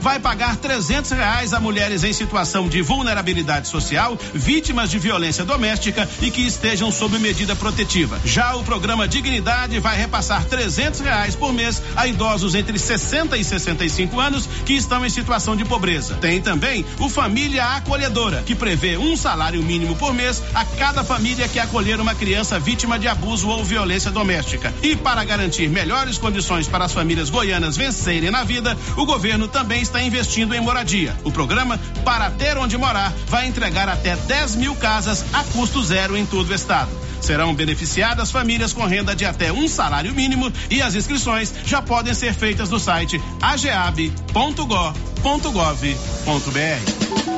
vai pagar trezentos reais a mulheres em situação de vulnerabilidade social, vítimas de violência doméstica e que estejam sob medida protetiva. Já o programa Dignidade vai repassar trezentos reais por mês a idosos entre 60 e 65 anos que estão em situação de pobreza. Tem também o Família Acolhedora, que prevê um salário mínimo por mês a cada família que acolher uma criança vítima de abuso ou violência doméstica. E para garantir melhores condições para as famílias goianas vencerem na vida, o governo também também está investindo em moradia. O programa Para Ter Onde Morar vai entregar até 10 mil casas a custo zero em todo o estado. Serão beneficiadas famílias com renda de até um salário mínimo e as inscrições já podem ser feitas no site ageab.gov.br.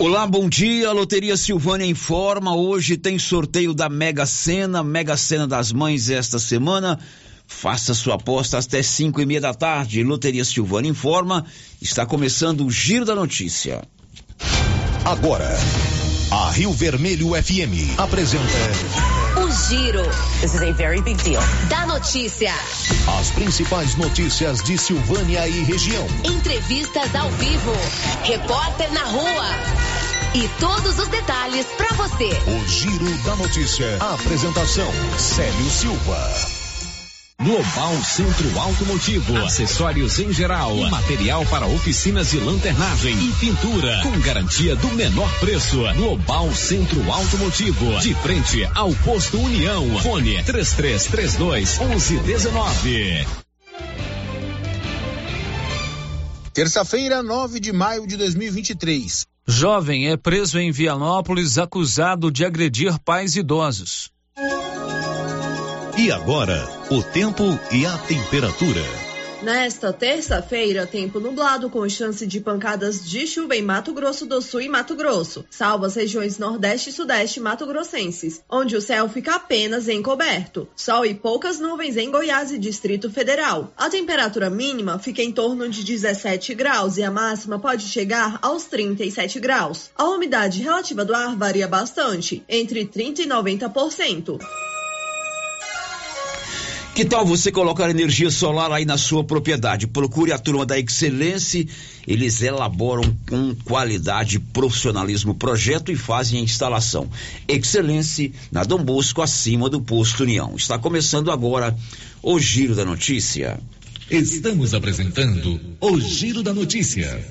Olá, bom dia. Loteria Silvânia informa. Hoje tem sorteio da Mega Sena, Mega Sena das Mães esta semana. Faça sua aposta até cinco e meia da tarde. Loteria Silvânia informa. Está começando o Giro da Notícia. Agora, a Rio Vermelho FM apresenta. O Giro. This is a very big deal. Da notícia. As principais notícias de Silvânia e região. Entrevistas ao vivo. Repórter na rua. E todos os detalhes para você. O Giro da Notícia. A apresentação: Célio Silva. Global Centro Automotivo, acessórios em geral, material para oficinas de lanternagem e pintura, com garantia do menor preço. Global Centro Automotivo, de frente ao posto União. Fone 3332 1119. Terça-feira, 9 de maio de 2023. Jovem é preso em Vianópolis acusado de agredir pais idosos. E agora, o tempo e a temperatura. Nesta terça-feira, tempo nublado com chance de pancadas de chuva em Mato Grosso do Sul e Mato Grosso, salvo as regiões Nordeste e Sudeste Mato Grossenses, onde o céu fica apenas encoberto. Sol e poucas nuvens em Goiás e Distrito Federal. A temperatura mínima fica em torno de 17 graus e a máxima pode chegar aos 37 graus. A umidade relativa do ar varia bastante, entre 30 e 90%. Que tal você colocar energia solar aí na sua propriedade? Procure a turma da Excelência, eles elaboram com qualidade profissionalismo projeto e fazem a instalação. Excelência na Dom Bosco, acima do posto União. Está começando agora o Giro da Notícia. Estamos apresentando o Giro da Notícia.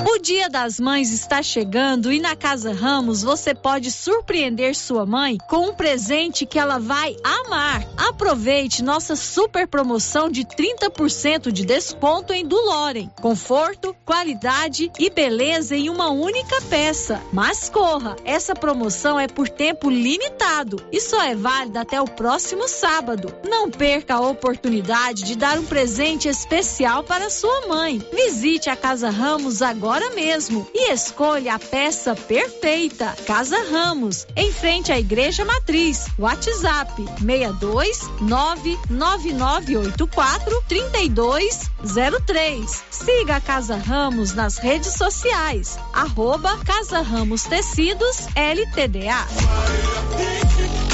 O Dia das Mães está chegando e na Casa Ramos você pode surpreender sua mãe com um presente que ela vai amar. Aproveite nossa super promoção de 30% de desconto em Duloren. Conforto, qualidade e beleza em uma única peça. Mas corra, essa promoção é por tempo limitado e só é válida até o próximo sábado. Não perca a oportunidade de dar um presente especial para sua mãe. Visite a Casa Ramos agora mesmo e escolha a peça perfeita. Casa Ramos, em frente à Igreja Matriz. WhatsApp 62 99984 3203. Siga a Casa Ramos nas redes sociais. Arroba Casa Ramos Tecidos LTDA.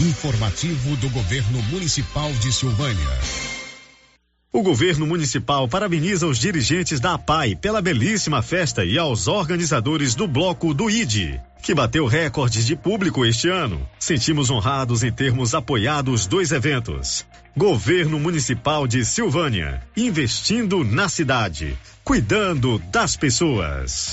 Informativo do Governo Municipal de Silvânia. O governo municipal parabeniza os dirigentes da APAI pela belíssima festa e aos organizadores do bloco do ID, que bateu recordes de público este ano. Sentimos honrados em termos apoiado os dois eventos. Governo Municipal de Silvânia, investindo na cidade, cuidando das pessoas.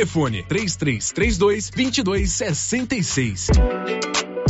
Telefone 3332 2266.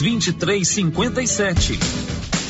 2357.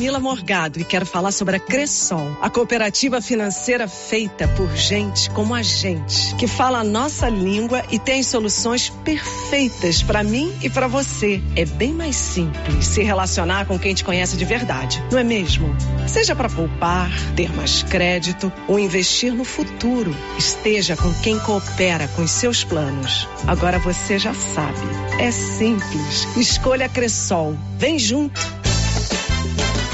Morgado e quero falar sobre a Cressol, a cooperativa financeira feita por gente como a gente, que fala a nossa língua e tem soluções perfeitas para mim e para você. É bem mais simples se relacionar com quem te conhece de verdade, não é mesmo? Seja para poupar, ter mais crédito ou investir no futuro, esteja com quem coopera com os seus planos. Agora você já sabe, é simples. Escolha a Cressol. Vem junto.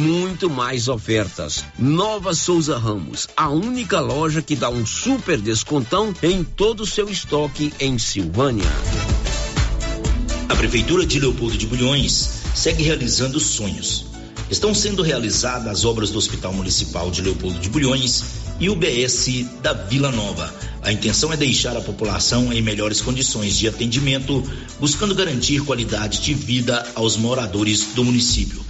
muito mais ofertas. Nova Souza Ramos, a única loja que dá um super descontão em todo o seu estoque em Silvânia. A Prefeitura de Leopoldo de Bulhões segue realizando sonhos. Estão sendo realizadas as obras do Hospital Municipal de Leopoldo de Bulhões e UBS da Vila Nova. A intenção é deixar a população em melhores condições de atendimento, buscando garantir qualidade de vida aos moradores do município.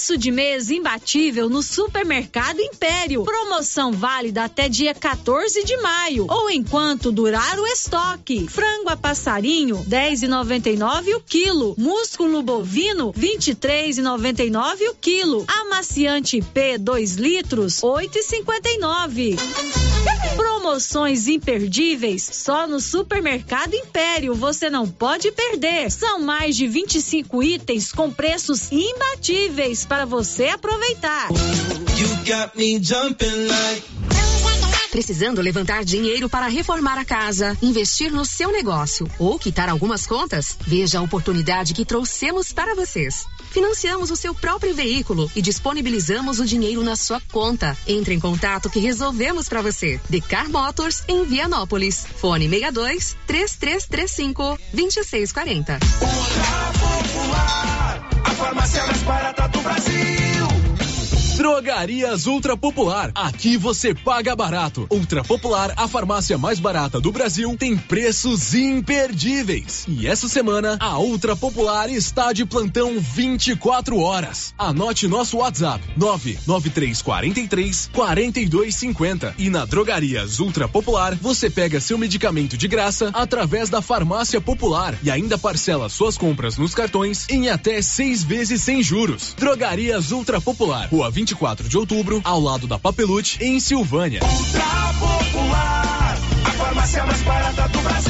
Começo de mês imbatível no Supermercado Império. Promoção válida até dia 14 de maio ou enquanto durar o estoque. Frango a passarinho 10,99 o quilo. Músculo bovino 23,99 o quilo. Amaciante P 2 litros 8,59. Promoções imperdíveis só no Supermercado Império. Você não pode perder. São mais de 25 itens com preços imbatíveis para você aproveitar. Precisando levantar dinheiro para reformar a casa, investir no seu negócio ou quitar algumas contas? Veja a oportunidade que trouxemos para vocês. Financiamos o seu próprio veículo e disponibilizamos o dinheiro na sua conta. Entre em contato que resolvemos para você. Decar Motors em Vianópolis. Fone 62 3335 2640. A farmácia mais barata do Brasil. Drogarias Ultra Popular. Aqui você paga barato. Ultra Popular, a farmácia mais barata do Brasil, tem preços imperdíveis. E essa semana, a Ultra Popular está de plantão 24 horas. Anote nosso WhatsApp: 99343 4250. E na Drogarias Ultra Popular, você pega seu medicamento de graça através da Farmácia Popular e ainda parcela suas compras nos cartões em até seis vezes sem juros. Drogarias Ultra Popular, Rua 24 de outubro, ao lado da Papelute, em Silvânia. Ultra Popular, a farmácia mais barata do Brasil.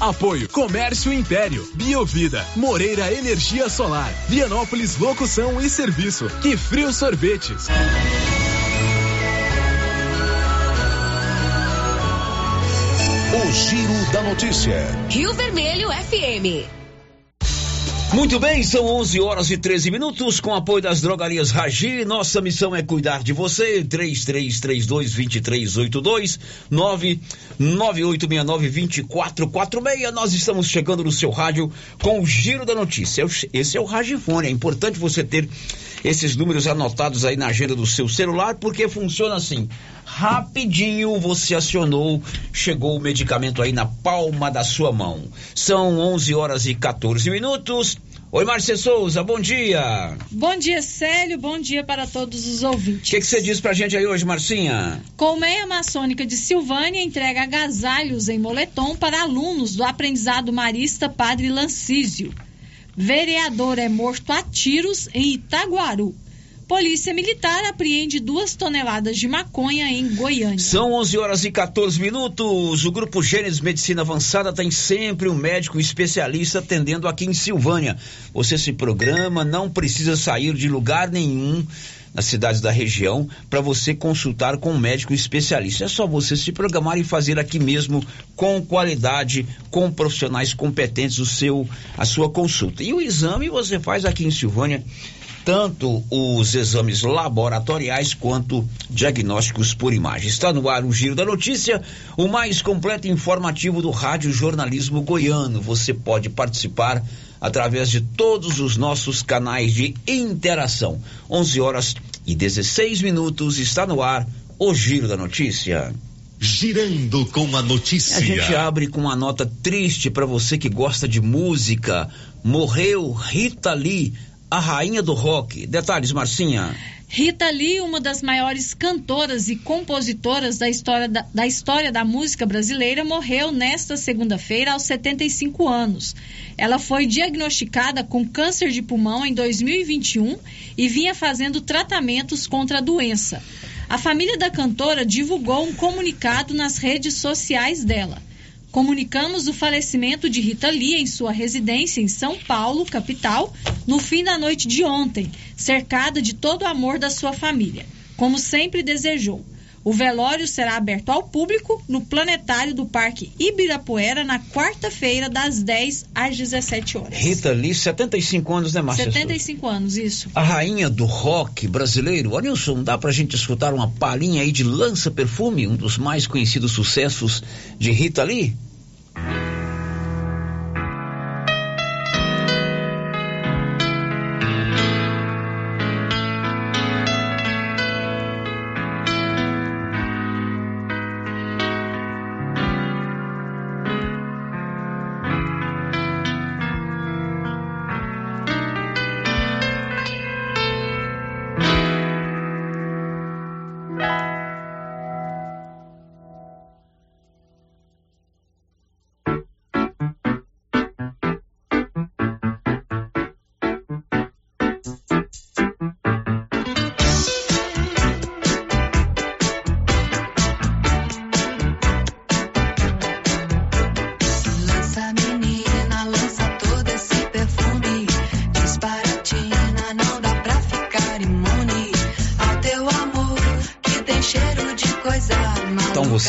Apoio Comércio Império, Biovida, Moreira Energia Solar, Vianópolis Locução e Serviço e Frio Sorvetes. O Giro da Notícia. Rio Vermelho FM. Muito bem, são 11 horas e 13 minutos com apoio das drogarias Ragi. Nossa missão é cuidar de você. 3332-2382 99869-2446. Nós estamos chegando no seu rádio com o Giro da Notícia. Esse é o Ragifone. É importante você ter esses números anotados aí na agenda do seu celular, porque funciona assim. Rapidinho você acionou, chegou o medicamento aí na palma da sua mão. São 11 horas e 14 minutos. Oi, Márcia Souza, bom dia. Bom dia, Célio. Bom dia para todos os ouvintes. O que você diz pra gente aí hoje, Marcinha? Colmeia Maçônica de Silvânia entrega agasalhos em moletom para alunos do aprendizado marista Padre Lancísio. Vereador é morto a tiros em Itaguaru. Polícia Militar apreende duas toneladas de maconha em Goiânia. São 11 horas e 14 minutos. O Grupo Gênesis Medicina Avançada tem sempre um médico especialista atendendo aqui em Silvânia. Você se programa, não precisa sair de lugar nenhum nas cidades da região para você consultar com um médico especialista. É só você se programar e fazer aqui mesmo com qualidade, com profissionais competentes o seu a sua consulta. E o exame você faz aqui em Silvânia tanto os exames laboratoriais quanto diagnósticos por imagem. Está no ar o Giro da Notícia, o mais completo e informativo do Rádio Jornalismo Goiano. Você pode participar através de todos os nossos canais de interação. 11 horas e 16 minutos está no ar o Giro da Notícia. Girando com a notícia. A gente abre com uma nota triste para você que gosta de música. Morreu Rita Lee, a rainha do rock. Detalhes, Marcinha. Rita Lee, uma das maiores cantoras e compositoras da história da, da história da música brasileira, morreu nesta segunda-feira aos 75 anos. Ela foi diagnosticada com câncer de pulmão em 2021 e vinha fazendo tratamentos contra a doença. A família da cantora divulgou um comunicado nas redes sociais dela. Comunicamos o falecimento de Rita Lee em sua residência em São Paulo, capital, no fim da noite de ontem, cercada de todo o amor da sua família, como sempre desejou. O velório será aberto ao público no planetário do Parque Ibirapuera na quarta-feira, das 10 às 17 horas. Rita Lee, 75 anos, né, Márcia? 75 anos, isso. A rainha do rock brasileiro. Nilson, dá pra gente escutar uma palhinha aí de Lança Perfume, um dos mais conhecidos sucessos de Rita Lee?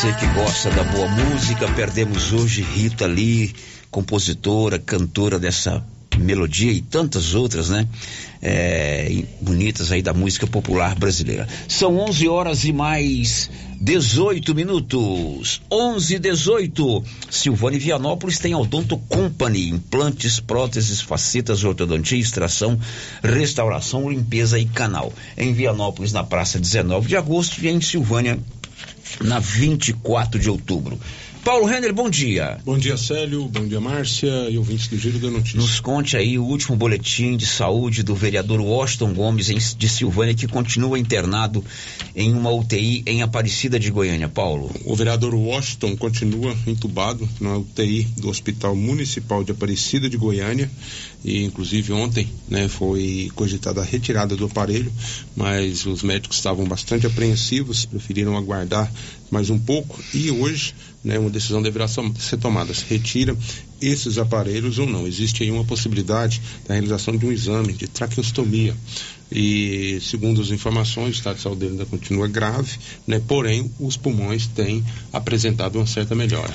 Você que gosta da boa música, perdemos hoje Rita Lee, compositora, cantora dessa melodia e tantas outras, né? É, bonitas aí da música popular brasileira. São 11 horas e mais 18 minutos. 11 e 18. Silvânia e Vianópolis tem a Odonto Company, implantes, próteses, facetas, ortodontia, extração, restauração, limpeza e canal. Em Vianópolis, na praça 19 de agosto e em Silvânia, na 24 de outubro. Paulo Renner, bom dia. Bom dia, Célio. Bom dia, Márcia e ouvintes do Giro da Notícia. Nos conte aí o último boletim de saúde do vereador Washington Gomes de Silvânia, que continua internado em uma UTI em Aparecida de Goiânia. Paulo. O vereador Washington continua entubado na UTI do Hospital Municipal de Aparecida de Goiânia e inclusive ontem né, foi cogitada a retirada do aparelho, mas os médicos estavam bastante apreensivos, preferiram aguardar mais um pouco e hoje né, uma decisão deverá ser tomada, se retira esses aparelhos ou não. Existe aí uma possibilidade da realização de um exame de traqueostomia e segundo as informações, o estado de saúde ainda continua grave, né? porém os pulmões têm apresentado uma certa melhora.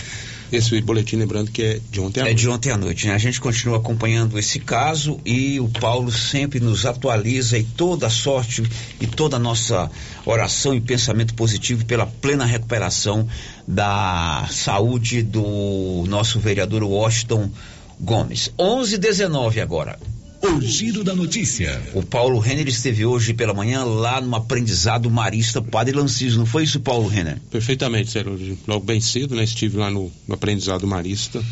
Esse boletim, lembrando que é de ontem à É noite. de ontem à noite, né? A gente continua acompanhando esse caso e o Paulo sempre nos atualiza e toda a sorte e toda a nossa oração e pensamento positivo pela plena recuperação da saúde do nosso vereador Washington Gomes. 11:19 agora. O giro da notícia. O Paulo Renner esteve hoje pela manhã lá no aprendizado marista Padre Lanciso, não foi isso, Paulo Renner? Perfeitamente, Sérgio. Logo bem cedo, né, estive lá no, no aprendizado marista,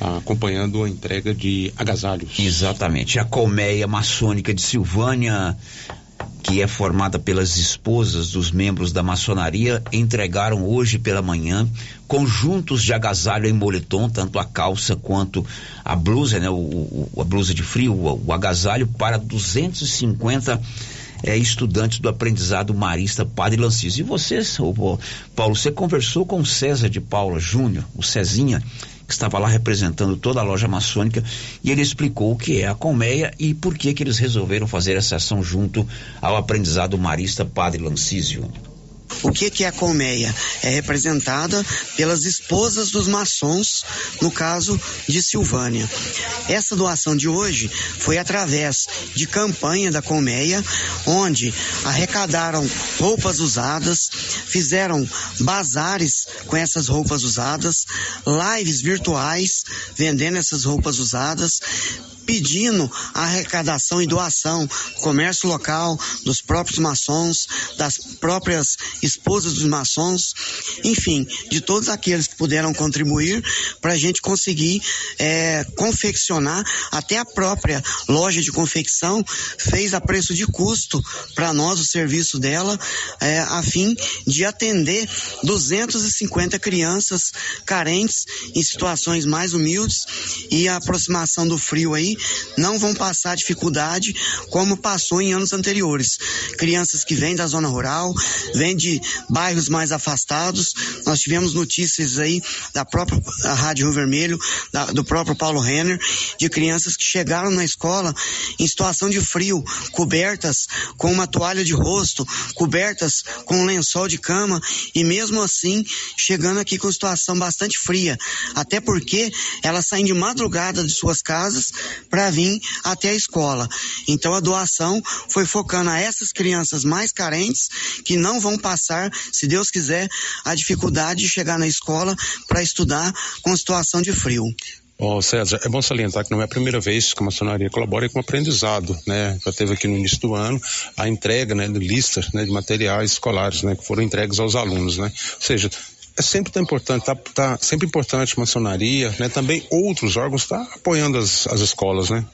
ah, acompanhando a entrega de agasalhos. Exatamente. A colmeia maçônica de Silvânia que é formada pelas esposas dos membros da maçonaria, entregaram hoje pela manhã conjuntos de agasalho em moletom, tanto a calça quanto a blusa, né, o, o a blusa de frio, o, o agasalho para 250 é, estudantes do aprendizado marista Padre Lancis. E você, Paulo, você conversou com César de Paula Júnior, o Cezinha, que estava lá representando toda a loja maçônica, e ele explicou o que é a colmeia e por que que eles resolveram fazer essa ação junto ao aprendizado marista Padre Lancísio. O que, que é a colmeia? É representada pelas esposas dos maçons, no caso de Silvânia. Essa doação de hoje foi através de campanha da colmeia, onde arrecadaram roupas usadas, fizeram bazares com essas roupas usadas, lives virtuais vendendo essas roupas usadas, pedindo arrecadação e doação, comércio local, dos próprios maçons, das próprias esposas dos maçons, enfim, de todos aqueles que puderam contribuir para a gente conseguir é, confeccionar, até a própria loja de confecção fez a preço de custo para nós o serviço dela, é, a fim de atender 250 crianças carentes em situações mais humildes e a aproximação do frio aí não vão passar dificuldade como passou em anos anteriores. Crianças que vêm da zona rural, vêm de bairros mais afastados. Nós tivemos notícias aí da própria Rádio Rio Vermelho, da, do próprio Paulo Renner, de crianças que chegaram na escola em situação de frio, cobertas com uma toalha de rosto, cobertas com um lençol de cama e mesmo assim chegando aqui com situação bastante fria. Até porque elas saem de madrugada de suas casas para vir até a escola. Então a doação foi focando a essas crianças mais carentes que não vão passar, se Deus quiser, a dificuldade de chegar na escola para estudar com situação de frio. Oh, César, é bom salientar que não é a primeira vez que a maçonaria colabora com aprendizado, né? Já teve aqui no início do ano a entrega, né, de listas, né, de materiais escolares, né, que foram entregues aos alunos, né? Ou seja, é sempre tão importante, tá, tá sempre importante a maçonaria, né? Também outros órgãos tá apoiando as, as escolas, né?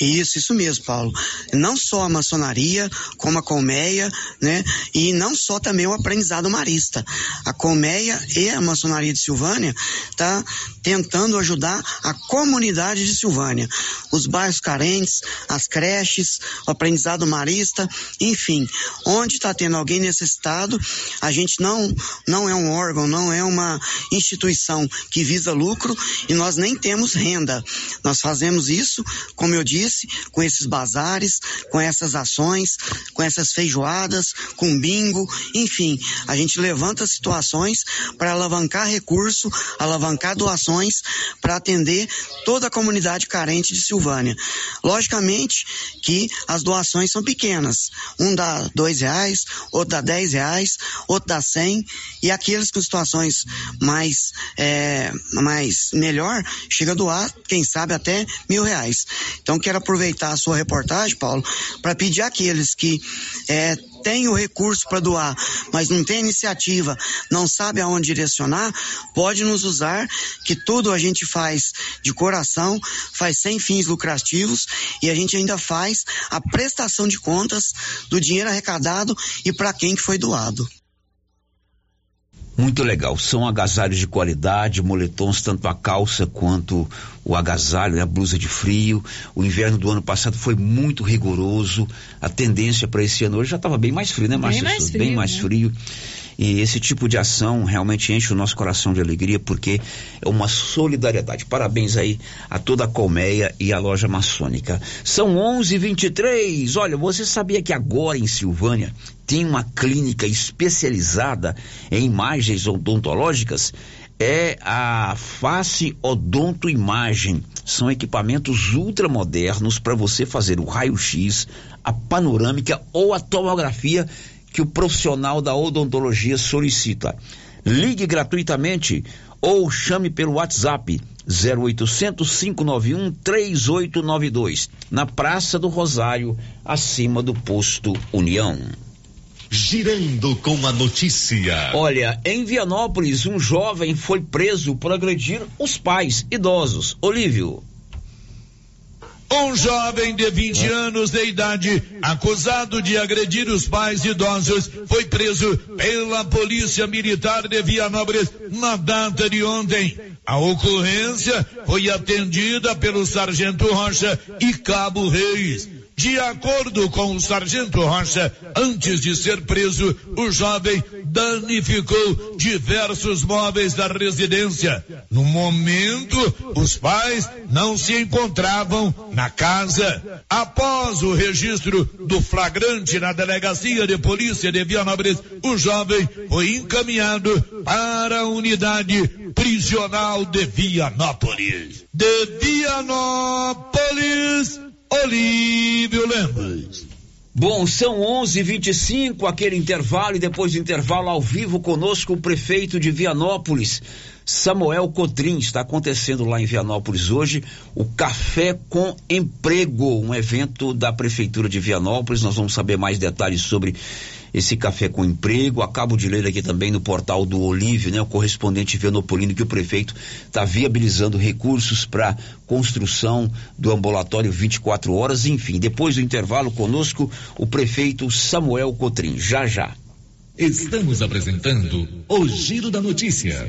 Isso, isso mesmo, Paulo. Não só a maçonaria, como a colmeia, né? E não só também o aprendizado marista. A colmeia e a maçonaria de Silvânia tá tentando ajudar a comunidade de Silvânia, os bairros carentes, as creches, o aprendizado marista, enfim, onde está tendo alguém necessitado, a gente não não é um órgão, não é uma instituição que visa lucro e nós nem temos renda. Nós fazemos isso, como eu disse com esses bazares, com essas ações, com essas feijoadas, com bingo, enfim, a gente levanta situações para alavancar recurso, alavancar doações para atender toda a comunidade carente de Silvânia. Logicamente que as doações são pequenas, um dá dois reais, outro dá dez reais, outro dá cem e aqueles com situações mais é, mais melhor chega a doar, quem sabe até mil reais. Então quero quero aproveitar a sua reportagem, Paulo, para pedir àqueles que é, têm o recurso para doar, mas não tem iniciativa, não sabe aonde direcionar, pode nos usar, que tudo a gente faz de coração, faz sem fins lucrativos e a gente ainda faz a prestação de contas do dinheiro arrecadado e para quem que foi doado. Muito legal. São agasalhos de qualidade, moletons, tanto a calça quanto o agasalho, né, a blusa de frio. O inverno do ano passado foi muito rigoroso. A tendência para esse ano hoje já estava bem mais frio, né, Márcia? Bem mais frio. Bem mais né? E esse tipo de ação realmente enche o nosso coração de alegria porque é uma solidariedade. Parabéns aí a toda a colmeia e a loja maçônica. São 11:23. Olha, você sabia que agora em Silvânia tem uma clínica especializada em imagens odontológicas? é a Face Odonto Imagem. São equipamentos ultramodernos para você fazer o raio-x, a panorâmica ou a tomografia que o profissional da odontologia solicita. Ligue gratuitamente ou chame pelo WhatsApp 0800 591 3892 na Praça do Rosário, acima do posto União. Girando com a notícia. Olha, em Vianópolis, um jovem foi preso por agredir os pais idosos. Olívio. Um jovem de 20 anos de idade, acusado de agredir os pais idosos, foi preso pela Polícia Militar de Vianópolis na data de ontem. A ocorrência foi atendida pelo Sargento Rocha e Cabo Reis. De acordo com o sargento Rocha, antes de ser preso, o jovem danificou diversos móveis da residência. No momento, os pais não se encontravam na casa. Após o registro do flagrante na delegacia de polícia de Vianópolis, o jovem foi encaminhado para a unidade prisional de Vianópolis. De Vianópolis, Olívio Lemos. Bom, são 11:25 aquele intervalo e depois do intervalo ao vivo conosco o prefeito de Vianópolis, Samuel Cotrim. Está acontecendo lá em Vianópolis hoje o Café com Emprego, um evento da prefeitura de Vianópolis. Nós vamos saber mais detalhes sobre esse café com emprego. Acabo de ler aqui também no portal do Olívio, né, o correspondente Vianopolino, que o prefeito está viabilizando recursos para construção do ambulatório 24 horas. Enfim, depois do intervalo conosco, o prefeito Samuel Cotrim. Já já. Estamos apresentando o Giro da Notícia.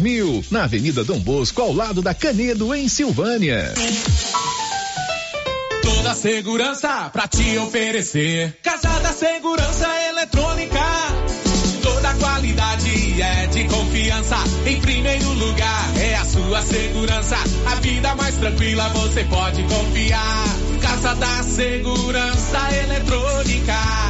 mil, na Avenida Dom Bosco, ao lado da Canedo, em Silvânia. Toda segurança pra te oferecer. Casa da Segurança Eletrônica. Toda qualidade é de confiança. Em primeiro lugar é a sua segurança. A vida mais tranquila você pode confiar. Casa da Segurança Eletrônica.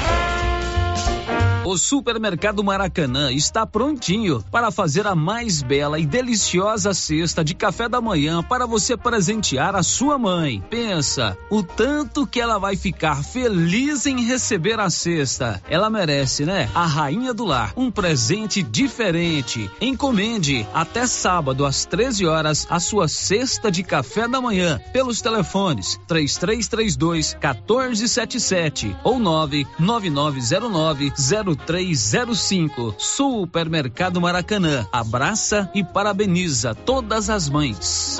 O Supermercado Maracanã está prontinho para fazer a mais bela e deliciosa cesta de café da manhã para você presentear a sua mãe. Pensa, o tanto que ela vai ficar feliz em receber a cesta. Ela merece, né? A rainha do lar, um presente diferente. Encomende até sábado às 13 horas a sua cesta de café da manhã pelos telefones 3332 1477 ou 99909 0305. Supermercado Maracanã. Abraça e parabeniza todas as mães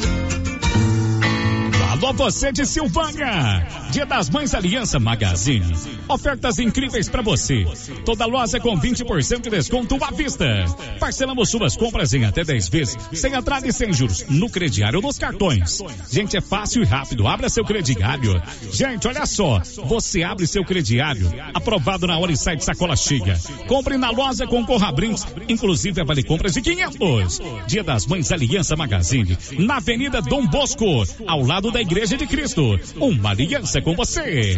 Alô, você de Silvânia! Dia das Mães Aliança Magazine. Ofertas incríveis para você. Toda loja com 20% de desconto à vista. Parcelamos suas compras em até 10 vezes, sem entrada e sem juros, no crediário nos cartões. Gente, é fácil e rápido. Abra seu crediário. Gente, olha só. Você abre seu crediário, aprovado na hora e sai de sacola cheia. Compre na loja com Corra Brinks, inclusive a vale compras de 500. Dia das Mães Aliança Magazine, na Avenida Dom Bosco, ao lado da igreja Igreja de Cristo. Uma aliança com você.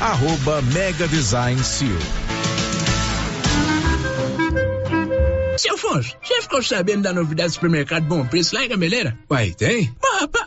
arroba Mega Design Seal. Seu Afonso, você ficou sabendo da novidade do supermercado Bom Preço lá em Gameleira? Uai, tem? Mas, rapaz,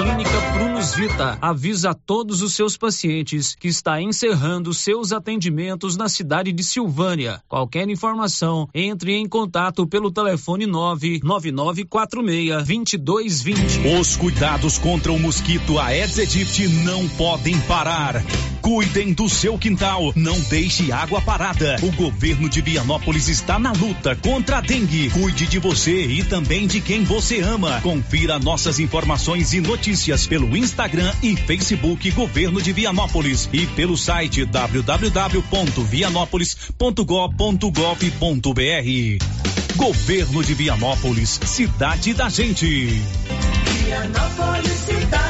Clínica Prunus Vita avisa a todos os seus pacientes que está encerrando seus atendimentos na cidade de Silvânia. Qualquer informação, entre em contato pelo telefone 99946-2220. Os cuidados contra o mosquito Aedes aegypti não podem parar. Cuidem do seu quintal, não deixe água parada. O governo de Vianópolis está na luta contra a dengue. Cuide de você e também de quem você ama. Confira nossas informações e notícias pelo Instagram e Facebook Governo de Vianópolis e pelo site www.vianópolis.gov.br. Governo de Vianópolis, cidade da gente. Vianópolis, cidade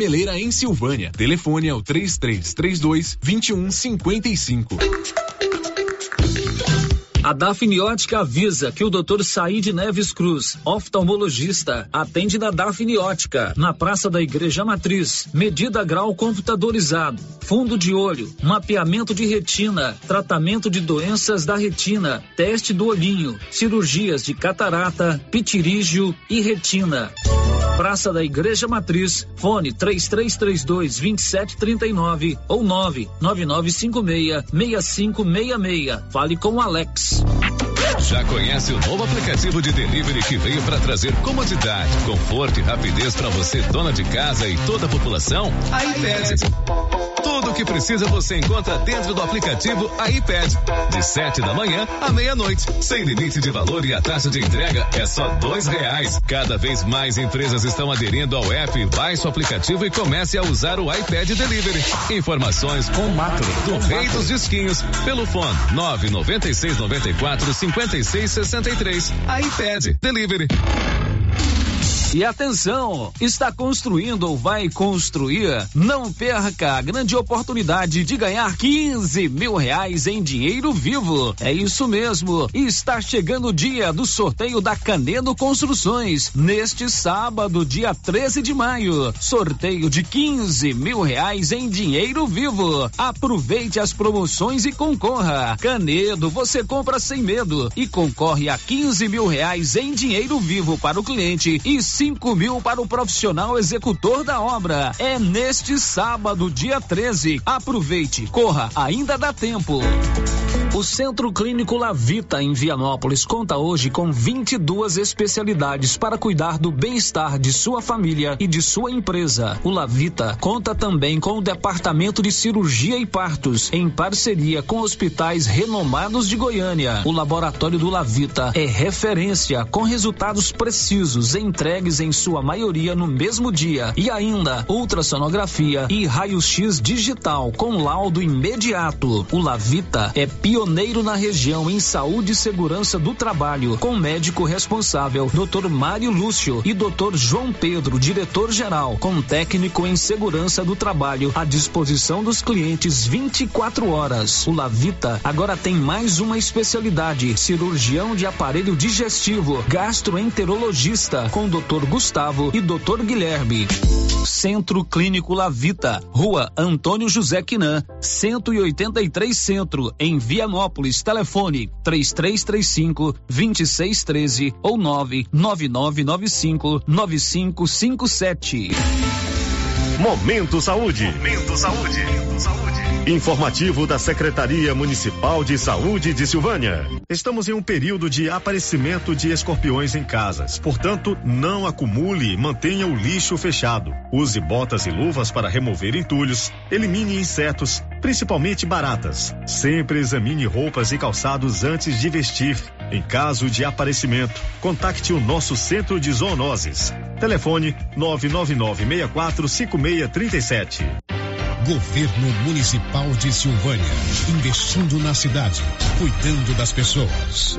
Gameleira em Silvânia. Telefone é o 3332 2155. A Dafniótica avisa que o Dr. Said Neves Cruz, oftalmologista, atende na Dafniótica, na Praça da Igreja Matriz. Medida grau computadorizado, fundo de olho, mapeamento de retina, tratamento de doenças da retina, teste do olhinho, cirurgias de catarata, pitirígio e retina. Praça da Igreja Matriz, fone 3332 2739 ou 99956 6566. Fale com o Alex. Já conhece o novo aplicativo de delivery que veio para trazer comodidade, conforto e rapidez para você, dona de casa e toda a população? A iPad. Tudo o que precisa você encontra dentro do aplicativo iPad. De 7 da manhã à meia-noite. Sem limite de valor e a taxa de entrega é só dois reais. Cada vez mais empresas estão aderindo ao app. Baixe o aplicativo e comece a usar o iPad Delivery. Informações com Macro, do Rei dos Disquinhos, pelo fone 996 94 56 63. iPad Delivery. E atenção, está construindo ou vai construir? Não perca a grande oportunidade de ganhar 15 mil reais em dinheiro vivo. É isso mesmo. Está chegando o dia do sorteio da Canedo Construções. Neste sábado, dia 13 de maio. Sorteio de 15 mil reais em dinheiro vivo. Aproveite as promoções e concorra. Canedo, você compra sem medo e concorre a 15 mil reais em dinheiro vivo para o cliente e 5 mil para o profissional executor da obra. É neste sábado, dia 13. Aproveite, corra, ainda dá tempo. O Centro Clínico Lavita, em Vianópolis, conta hoje com 22 especialidades para cuidar do bem-estar de sua família e de sua empresa. O Lavita conta também com o Departamento de Cirurgia e Partos, em parceria com hospitais renomados de Goiânia. O Laboratório do Lavita é referência com resultados precisos entregues exames em sua maioria no mesmo dia e ainda ultrassonografia e raio-x digital com laudo imediato. O Lavita é pioneiro na região em saúde e segurança do trabalho, com médico responsável, Dr. Mário Lúcio e Dr. João Pedro, diretor-geral, com técnico em segurança do trabalho à disposição dos clientes 24 horas. O Lavita agora tem mais uma especialidade: cirurgião de aparelho digestivo, gastroenterologista, com Dr. Gustavo e Dr. Guilherme. Centro Clínico Lavita, Rua Antônio José Quinan, 183 Centro, em Vianópolis. Telefone 3335 2613 ou 99995 9557. Momento Saúde. Momento Saúde. Saúde. Informativo da Secretaria Municipal de Saúde de Silvânia. Estamos em um período de aparecimento de escorpiões em casas. Portanto, não acumule e mantenha o lixo fechado. Use botas e luvas para remover entulhos. Elimine insetos, principalmente baratas. Sempre examine roupas e calçados antes de vestir. Em caso de aparecimento, contacte o nosso centro de zoonoses. Telefone 999 5637. Governo Municipal de Silvânia, investindo na cidade, cuidando das pessoas.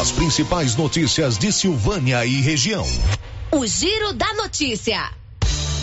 As principais notícias de Silvânia e região. O Giro da Notícia.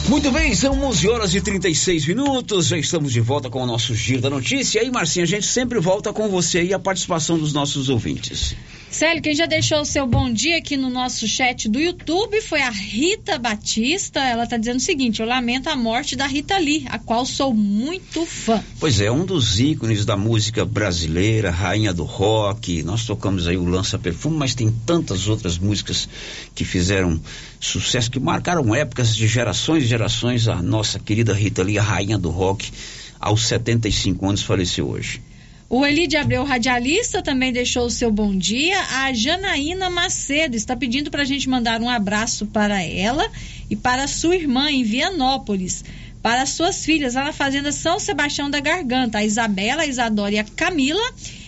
Muito bem, são 11 horas e 36 minutos. Já estamos de volta com o nosso Giro da Notícia. E aí, Marcinha, a gente sempre volta com você e a participação dos nossos ouvintes. Célio, quem já deixou o seu bom dia aqui no nosso chat do YouTube foi a Rita Batista. Ela está dizendo o seguinte: eu lamento a morte da Rita Lee, a qual sou muito fã. Pois é, um dos ícones da música brasileira, rainha do rock. Nós tocamos aí o Lança Perfume, mas tem tantas outras músicas que fizeram sucesso, que marcaram épocas de gerações e gerações. A nossa querida Rita Lee, a rainha do rock, aos 75 anos, faleceu hoje. O Elide Abreu, radialista, também deixou o seu bom dia. A Janaína Macedo está pedindo para a gente mandar um abraço para ela e para sua irmã em Vianópolis. Para suas filhas lá na Fazenda São Sebastião da Garganta, a Isabela, a Isadora e a Camila.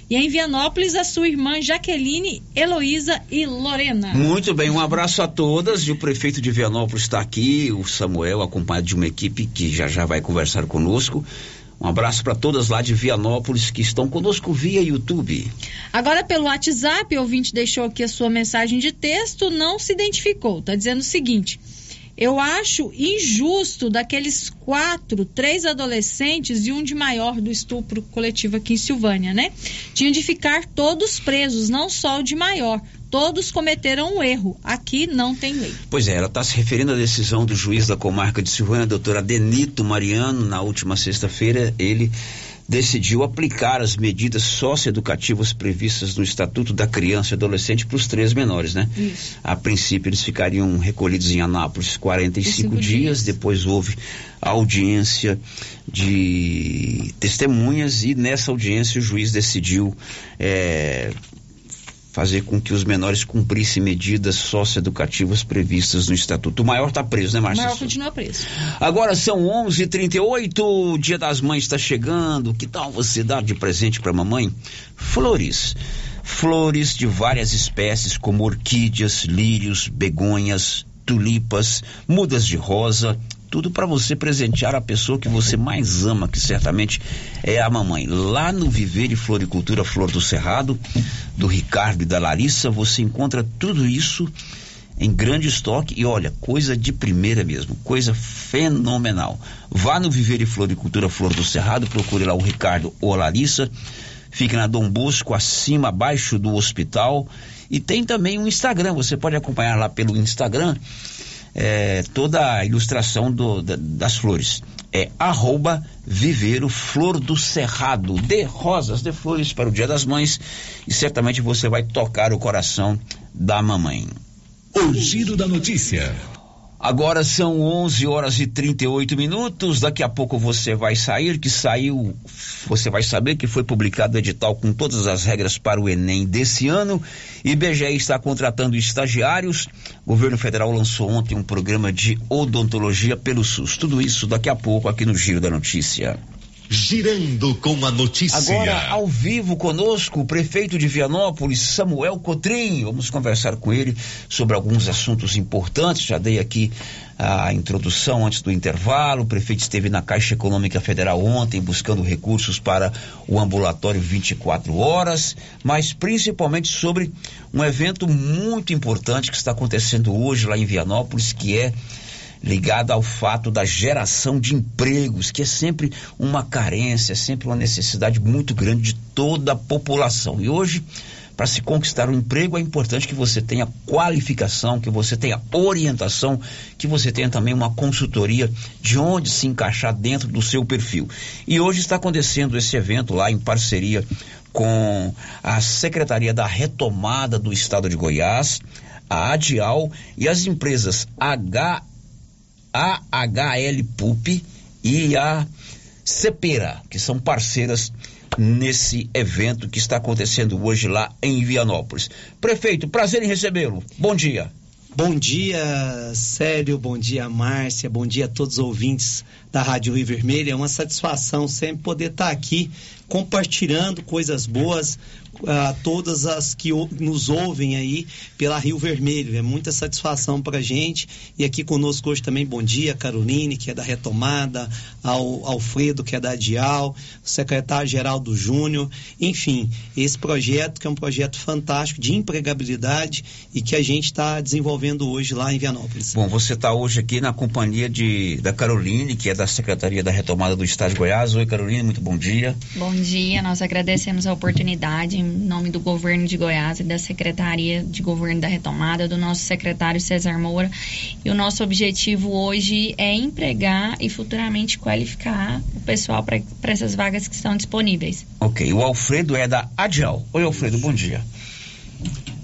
E em Vianópolis, a sua irmã Jaqueline, Heloísa e Lorena. Muito bem, um abraço a todas. E o prefeito de Vianópolis está aqui, o Samuel, acompanhado de uma equipe que já já vai conversar conosco. Um abraço para todas lá de Vianópolis que estão conosco via YouTube. Agora, pelo WhatsApp, o ouvinte deixou aqui a sua mensagem de texto, não se identificou. Está dizendo o seguinte. Eu acho injusto daqueles quatro, três adolescentes e um de maior do estupro coletivo aqui em Silvânia, né? Tinham de ficar todos presos, não só o de maior. Todos cometeram um erro. Aqui não tem lei. Pois é, ela está se referindo à decisão do juiz da comarca de Silvânia, doutor Adenito Mariano, na última sexta-feira. Ele decidiu aplicar as medidas socioeducativas previstas no Estatuto da Criança e Adolescente para os três menores, né? Isso. A princípio eles ficariam recolhidos em Anápolis 45 dias, dias, depois houve audiência de testemunhas e nessa audiência o juiz decidiu é, fazer com que os menores cumprissem medidas socioeducativas previstas no estatuto. O maior está preso, né, Márcia? O maior continua preso. Agora são 11:38, o Dia das Mães está chegando. Que tal você dar de presente para mamãe flores? Flores de várias espécies, como orquídeas, lírios, begonhas, tulipas, mudas de rosa, tudo para você presentear a pessoa que você mais ama, que certamente é a mamãe. Lá no Viver e Floricultura Flor do Cerrado, do Ricardo e da Larissa, você encontra tudo isso em grande estoque e olha, coisa de primeira mesmo, coisa fenomenal. Vá no Viver e Floricultura Flor do Cerrado, procure lá o Ricardo ou a Larissa. Fica na Dom Bosco, acima, abaixo do hospital. E tem também um Instagram, você pode acompanhar lá pelo Instagram é, toda a ilustração do, da, das flores. É arroba viveiro flor do cerrado, de rosas, de flores para o dia das mães e certamente você vai tocar o coração da mamãe. O Giro da Notícia. Agora são 11 horas e 38 minutos. Daqui a pouco você vai sair, que saiu, você vai saber que foi publicado o edital com todas as regras para o Enem desse ano. IBGE está contratando estagiários. O governo federal lançou ontem um programa de odontologia pelo SUS. Tudo isso daqui a pouco aqui no Giro da Notícia. Girando com a notícia. Agora, ao vivo conosco, o prefeito de Vianópolis, Samuel Cotrim. Vamos conversar com ele sobre alguns assuntos importantes. Já dei aqui a introdução antes do intervalo. O prefeito esteve na Caixa Econômica Federal ontem buscando recursos para o ambulatório 24 horas, mas principalmente sobre um evento muito importante que está acontecendo hoje lá em Vianópolis, que é ligada ao fato da geração de empregos, que é sempre uma carência, é sempre uma necessidade muito grande de toda a população. E hoje, para se conquistar um emprego, é importante que você tenha qualificação, que você tenha orientação, que você tenha também uma consultoria de onde se encaixar dentro do seu perfil. E hoje está acontecendo esse evento lá em parceria com a Secretaria da Retomada do Estado de Goiás, a ADIAL e as empresas H a HL Pup e a Cepera, que são parceiras nesse evento que está acontecendo hoje lá em Vianópolis. Prefeito, prazer em recebê-lo. Bom dia. Bom dia, Célio, bom dia, Márcia, bom dia a todos os ouvintes da Rádio Rio Vermelho. É uma satisfação sempre poder estar aqui compartilhando coisas boas a todas as que nos ouvem aí pela Rio Vermelho. É muita satisfação para a gente. E aqui conosco hoje também, bom dia, Caroline, que é da Retomada, ao Alfredo, que é da Dial, secretário-geral do Júnior. Enfim, esse projeto que é um projeto fantástico de empregabilidade e que a gente está desenvolvendo hoje lá em Vianópolis. Bom, você está hoje aqui na companhia de, da Caroline, que é da Secretaria da Retomada do Estado de Goiás. Oi, Caroline, muito bom dia. Bom dia, nós agradecemos a oportunidade em nome do governo de Goiás e da Secretaria de Governo da Retomada, do nosso secretário César Moura. E o nosso objetivo hoje é empregar e futuramente qualificar o pessoal para essas vagas que estão disponíveis. Ok, o Alfredo é da Adial. Oi, Alfredo, bom dia.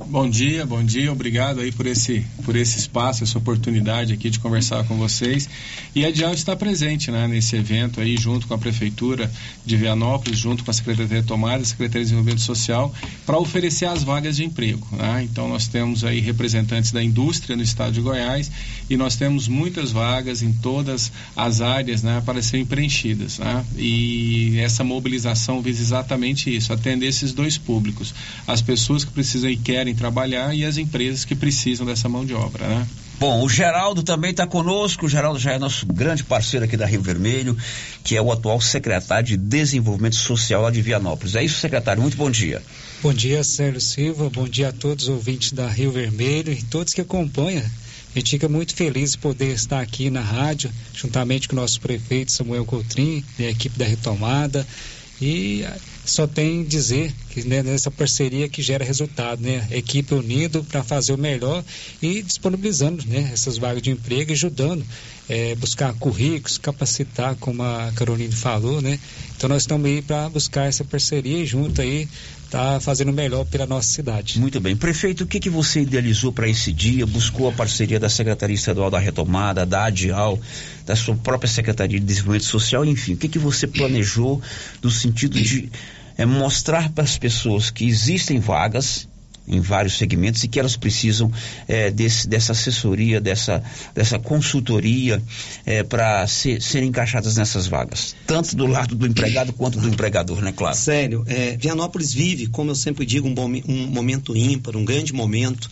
Bom dia, bom dia, obrigado aí por esse, por esse espaço, essa oportunidade aqui de conversar com vocês. E a Dial está presente né, nesse evento aí, junto com a Prefeitura de Vianópolis, junto com a Secretaria de Retomada, a Secretaria de Desenvolvimento Social, para oferecer as vagas de emprego. Né? Então nós temos aí representantes da indústria no estado de Goiás e nós temos muitas vagas em todas as áreas né, para serem preenchidas. Né? E essa mobilização visa exatamente isso, atender esses dois públicos, as pessoas que precisam e querem trabalhar e as empresas que precisam dessa mão de obra, né? Bom, o Geraldo também está conosco. O Geraldo já é nosso grande parceiro aqui da Rio Vermelho, que é o atual secretário de Desenvolvimento Social lá de Vianópolis. É isso, secretário? Muito bom dia. Bom dia, Sérgio Silva. Bom dia a todos os ouvintes da Rio Vermelho e todos que acompanham. A gente fica muito feliz de poder estar aqui na rádio, juntamente com o nosso prefeito Samuel Coutrin e a equipe da Retomada. E só tem dizer que né, nessa parceria que gera resultado, né? Equipe unido para fazer o melhor e disponibilizando né, essas vagas de emprego, ajudando é, buscar currículos, capacitar, como a Caroline falou, né? Então nós estamos aí para buscar essa parceria junto aí tá fazendo melhor pela nossa cidade. Muito bem. Prefeito, o que, que você idealizou para esse dia? Buscou a parceria da Secretaria Estadual da Retomada, da ADIAL, da sua própria Secretaria de Desenvolvimento Social, enfim, o que, que você planejou no sentido de é, mostrar para as pessoas que existem vagas em vários segmentos e que elas precisam é, desse, dessa assessoria, dessa, dessa consultoria é, para ser, serem encaixadas nessas vagas, tanto do lado do empregado quanto do empregador, né, claro? Sério, é, Vianópolis vive, como eu sempre digo, um, bom, um momento ímpar, um grande momento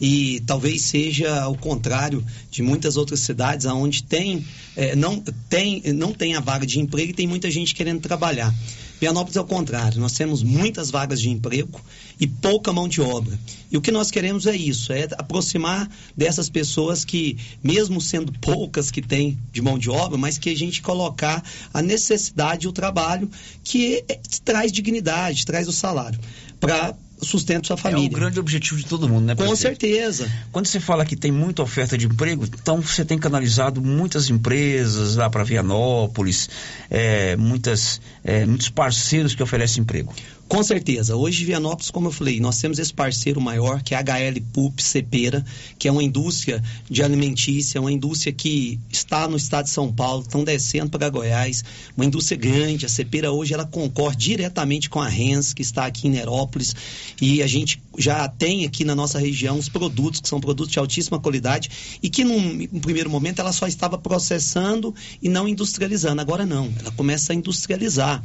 e talvez seja o contrário de muitas outras cidades onde tem, é, não, tem, não tem a vaga de emprego e tem muita gente querendo trabalhar. Vianópolis é o contrário, nós temos muitas vagas de emprego e pouca mão de obra. E o que nós queremos é isso, é aproximar dessas pessoas que, mesmo sendo poucas que têm de mão de obra, mas que a gente colocar a necessidade e o trabalho que é, traz dignidade, traz o salário para sustento sua família. É o grande objetivo de todo mundo, né? Com certeza. Quando você fala que tem muita oferta de emprego, então você tem canalizado muitas empresas lá para Vianópolis, é, muitas, é, muitos parceiros que oferecem emprego. Com certeza. Hoje, Vianópolis, como eu falei, nós temos esse parceiro maior, que é a HL Pup Cepera, que é uma indústria de alimentícia, uma indústria que está no estado de São Paulo, estão descendo para Goiás, uma indústria grande. A Cepera hoje ela concorre diretamente com a Rens, que está aqui em Nerópolis, e a gente já tem aqui na nossa região os produtos, que são produtos de altíssima qualidade, e que num, num primeiro momento ela só estava processando e não industrializando. Agora não, ela começa a industrializar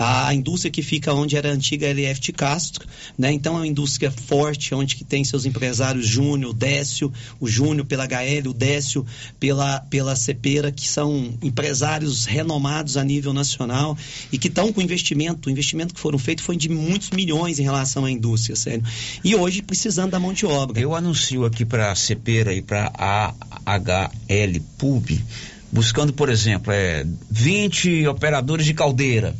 a indústria que fica onde era a antiga LF de Castro, né? Então é uma indústria forte, onde que tem seus empresários Júnior, Décio, o Júnior pela HL, o Décio pela, pela Cepera, que são empresários renomados a nível nacional e que estão com investimento, o investimento que foram feitos foi de muitos milhões em relação à indústria, sério. E hoje precisando da mão de obra. Eu anuncio aqui para a Cepera e para a AHL Pub, buscando, por exemplo, é, 20 operadores de caldeira,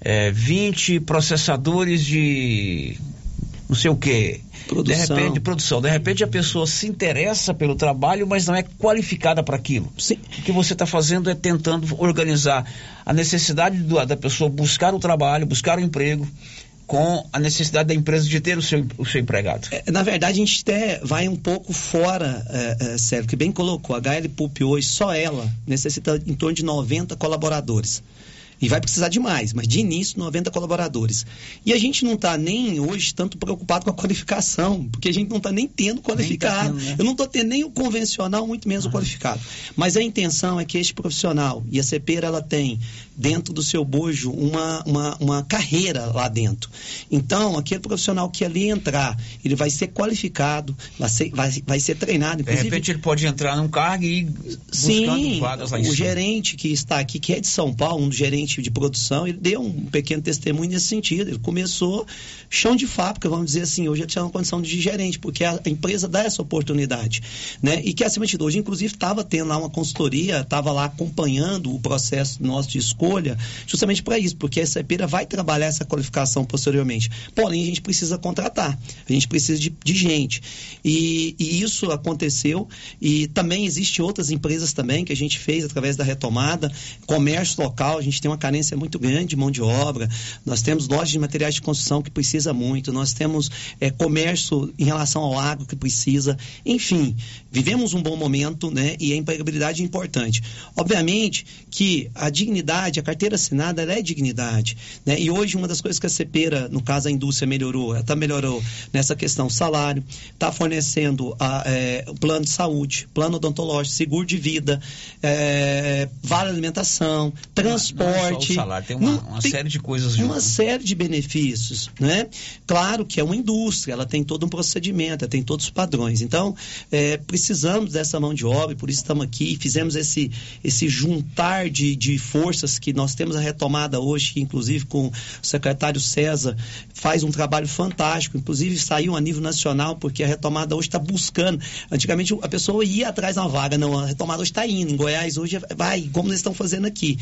é, 20 processadores de não sei o que. Produção. De repente, produção. De repente a pessoa se interessa pelo trabalho, mas não é qualificada para aquilo. Sim. O que você está fazendo é tentando organizar a necessidade do, da pessoa buscar o trabalho, buscar o emprego, com a necessidade da empresa de ter o seu, o seu empregado. É, na verdade, a gente até vai um pouco fora, é, é, Sérgio, que bem colocou. A HL Pulp hoje, só ela, necessita em torno de 90 colaboradores. E vai precisar de mais, mas de início 90 colaboradores. E a gente não está nem hoje tanto preocupado com a qualificação, porque a gente não está nem tendo qualificado. tendo, né? Eu não estou tendo nem o convencional, muito menos o qualificado. Mas a intenção é que este profissional, e a CEPERA ela tem dentro do seu bojo uma, uma, uma carreira lá dentro. Então, aquele profissional que ali entrar, ele vai ser qualificado, vai ser, vai, vai ser treinado. De Inclusive, repente ele pode entrar num cargo e ir buscando Sim, vagas lá em o cima. gerente que está aqui, que é de São Paulo, um dos gerentes de produção, ele deu um pequeno testemunho nesse sentido. Ele começou chão de fábrica, vamos dizer assim, hoje ele tinha uma condição de gerente, porque a, empresa dá essa oportunidade. Né? E que, acima de tudo, hoje, inclusive, estava tendo lá uma consultoria, estava lá acompanhando o processo nosso de escolha, justamente para isso, porque a SAPeira vai trabalhar essa qualificação posteriormente. Porém, a gente precisa contratar, a gente precisa de, de gente. E, e isso aconteceu, e também existem outras empresas também que a gente fez através da retomada, comércio local, a gente tem uma carência muito grande de mão de obra, nós temos lojas de materiais de construção que precisa muito, nós temos é, comércio em relação ao agro que precisa, enfim, vivemos um bom momento, né? E a empregabilidade é importante. Obviamente que a dignidade, a carteira assinada, ela é dignidade, né? E hoje uma das coisas que a Cepera, no caso a indústria melhorou, ela tá melhorou nessa questão salário, está fornecendo a, é, o plano de saúde, plano odontológico, seguro de vida, é, vale alimentação, transporte. Não é só o salário, tem uma, uma série de coisas junto. Uma série de benefícios, né? Claro que é uma indústria, ela tem todo um procedimento, ela tem todos os padrões. Então, é, precisamos dessa mão de obra, por isso estamos aqui, fizemos esse, esse juntar de, de forças que nós temos a retomada hoje, que inclusive com o secretário César faz um trabalho fantástico, inclusive saiu a nível nacional, porque a retomada hoje está buscando. Antigamente a pessoa ia atrás de uma vaga, não, a retomada hoje está indo. Em Goiás hoje vai, como eles estão fazendo aqui.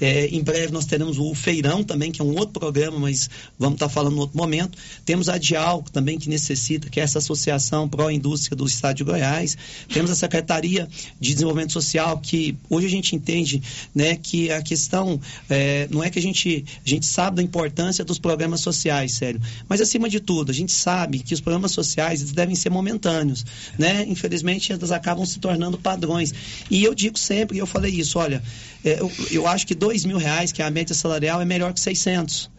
É, em breve nós teremos o Feirão também, que é um outro programa, mas vamos estar falando em outro momento. Temos a Dial também, que necessita, que é essa associação pró-indústria do estado de Goiás. Temos a Secretaria de Desenvolvimento Social, que hoje a gente entende né, que a questão é, não é que a gente, a gente sabe da importância dos programas sociais, sério. Mas acima de tudo, a gente sabe que os programas sociais eles devem ser momentâneos, né? Infelizmente, eles acabam se tornando padrões. E eu digo sempre, e eu falei isso, olha, é, eu, eu acho que dois mil reais, que é a média salarial, é melhor que 600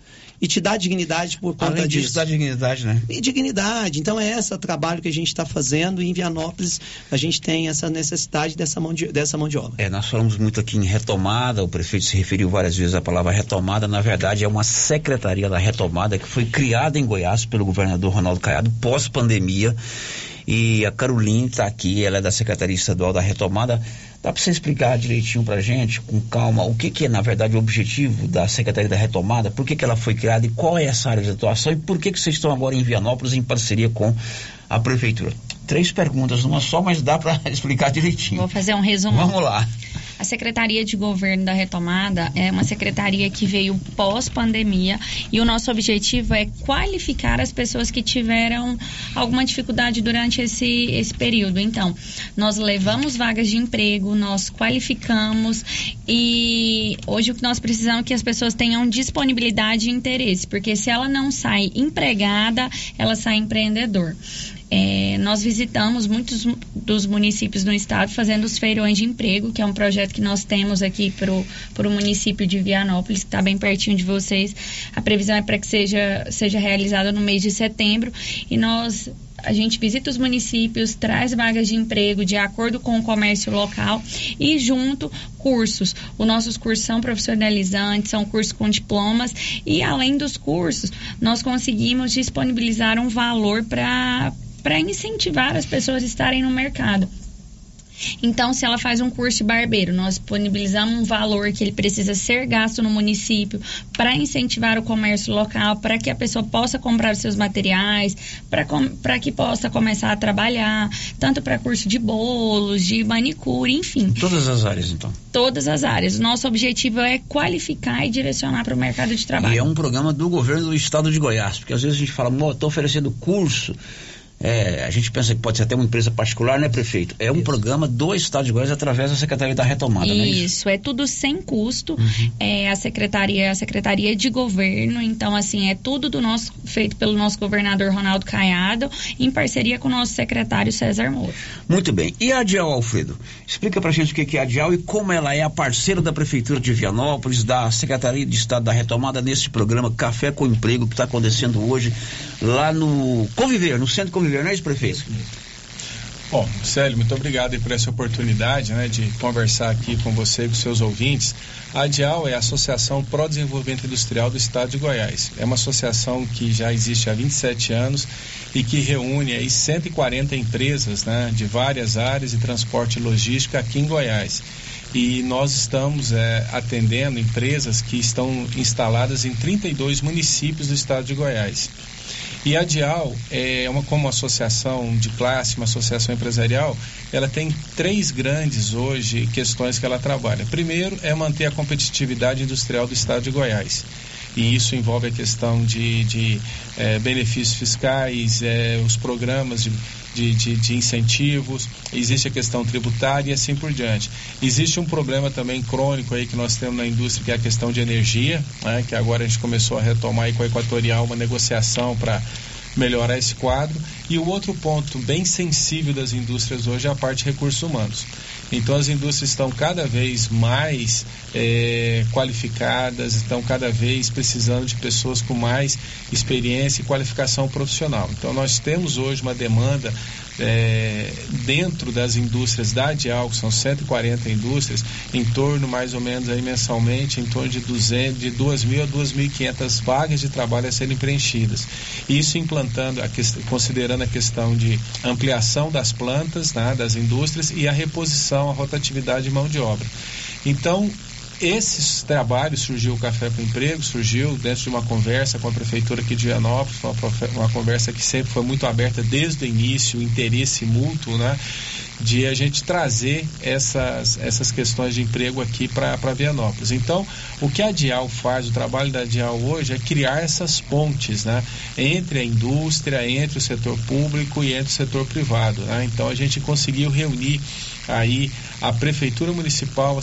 e te dá dignidade por conta Além disso, disso. dá dignidade, né? E dignidade. Então é esse o trabalho que a gente está fazendo e em Vianópolis a gente tem essa necessidade dessa mão de, dessa mão de obra. É, nós falamos muito aqui em retomada, o prefeito se referiu várias vezes à palavra retomada, na verdade é uma secretaria da retomada que foi criada em Goiás pelo governador Ronaldo Caiado pós-pandemia e a Caroline está aqui, ela é da Secretaria Estadual da Retomada. Dá para você explicar direitinho para gente, com calma, o que, que é, na verdade, o objetivo da Secretaria da Retomada, por que, que ela foi criada e qual é essa área de atuação e por que, que vocês estão agora em Vianópolis em parceria com a Prefeitura? Três perguntas numa só, mas dá para explicar direitinho. Vou fazer um resumo. Vamos lá. A Secretaria de Governo da Retomada é uma secretaria que veio pós-pandemia e o nosso objetivo é qualificar as pessoas que tiveram alguma dificuldade durante esse, esse período. Então, nós levamos vagas de emprego, nós qualificamos e hoje o que nós precisamos é que as pessoas tenham disponibilidade e interesse, porque se ela não sai empregada, ela sai empreendedor. É, nós visitamos muitos dos municípios no estado fazendo os feirões de emprego, que é um projeto que nós temos aqui para o município de Vianópolis, que está bem pertinho de vocês. A previsão é para que seja, seja realizada no mês de setembro e nós a gente visita os municípios, traz vagas de emprego de acordo com o comércio local e junto cursos. Os nossos cursos são profissionalizantes, são cursos com diplomas e além dos cursos, nós conseguimos disponibilizar um valor para para incentivar as pessoas a estarem no mercado. Então, se ela faz um curso de barbeiro, nós disponibilizamos um valor que ele precisa ser gasto no município para incentivar o comércio local, para que a pessoa possa comprar os seus materiais, para que possa começar a trabalhar, tanto para curso de bolos, de manicure, enfim. Todas as áreas, então. Todas as áreas. O nosso objetivo é qualificar e direcionar para o mercado de trabalho. E é um programa do governo do estado de Goiás, porque às vezes a gente fala, estou oferecendo curso é, a gente pensa que pode ser até uma empresa particular, né, prefeito? É um isso. programa do Estado de Goiás através da Secretaria da Retomada, isso, né? Isso, é tudo sem custo. Uhum. É, a Secretaria a Secretaria de Governo, então, assim, é tudo do nosso, feito pelo nosso governador Ronaldo Caiado, em parceria com o nosso secretário César Moura. Muito bem. E a Adial, Alfredo? Explica pra gente o que é a Adial e como ela é a parceira da Prefeitura de Vianópolis, da Secretaria de Estado da Retomada, nesse programa Café com Emprego que está acontecendo hoje lá no Conviver, no Centro Conviver não é isso, prefeito? Bom, Célio, muito obrigado por essa oportunidade né, de conversar aqui com você e com seus ouvintes. A ADIAL é a Associação Pro Desenvolvimento Industrial do Estado de Goiás. É uma associação que já existe há 27 anos e que reúne aí 140 empresas né, de várias áreas de transporte e logística aqui em Goiás. E nós estamos é, atendendo empresas que estão instaladas em 32 municípios do estado de Goiás. E a Dial é uma como associação de classe, uma associação empresarial, ela tem três grandes hoje questões que ela trabalha. Primeiro é manter a competitividade industrial do estado de Goiás e isso envolve a questão de, de é, benefícios fiscais, é, os programas de, de, de, de, incentivos, existe a questão tributária e assim por diante. Existe um problema também crônico aí que nós temos na indústria, que é a questão de energia, né, que agora a gente começou a retomar aí com a Equatorial uma negociação para melhorar esse quadro. E o outro ponto bem sensível das indústrias hoje é a parte de recursos humanos. Então as indústrias estão cada vez mais é, qualificadas, estão cada vez precisando de pessoas com mais experiência e qualificação profissional. Então nós temos hoje uma demanda é, dentro das indústrias da Dial, que são 140 indústrias, em torno mais ou menos aí mensalmente, em torno de 200, de 2.000 a 2.500 vagas de trabalho a serem preenchidas. Isso implantando, a considerando a questão de ampliação das plantas, né, das indústrias e a reposição, a rotatividade de mão de obra. Então, esses trabalhos surgiu o Café com Emprego, surgiu dentro de uma conversa com a prefeitura aqui de Vianópolis, uma, uma conversa que sempre foi muito aberta desde o início, o interesse mútuo, né? de a gente trazer essas, essas questões de emprego aqui para Vianópolis. Então, o que a Dial faz, o trabalho da Dial hoje é criar essas pontes né, entre a indústria, entre o setor público e entre o setor privado. Né? Então, a gente conseguiu reunir aí a Prefeitura Municipal, a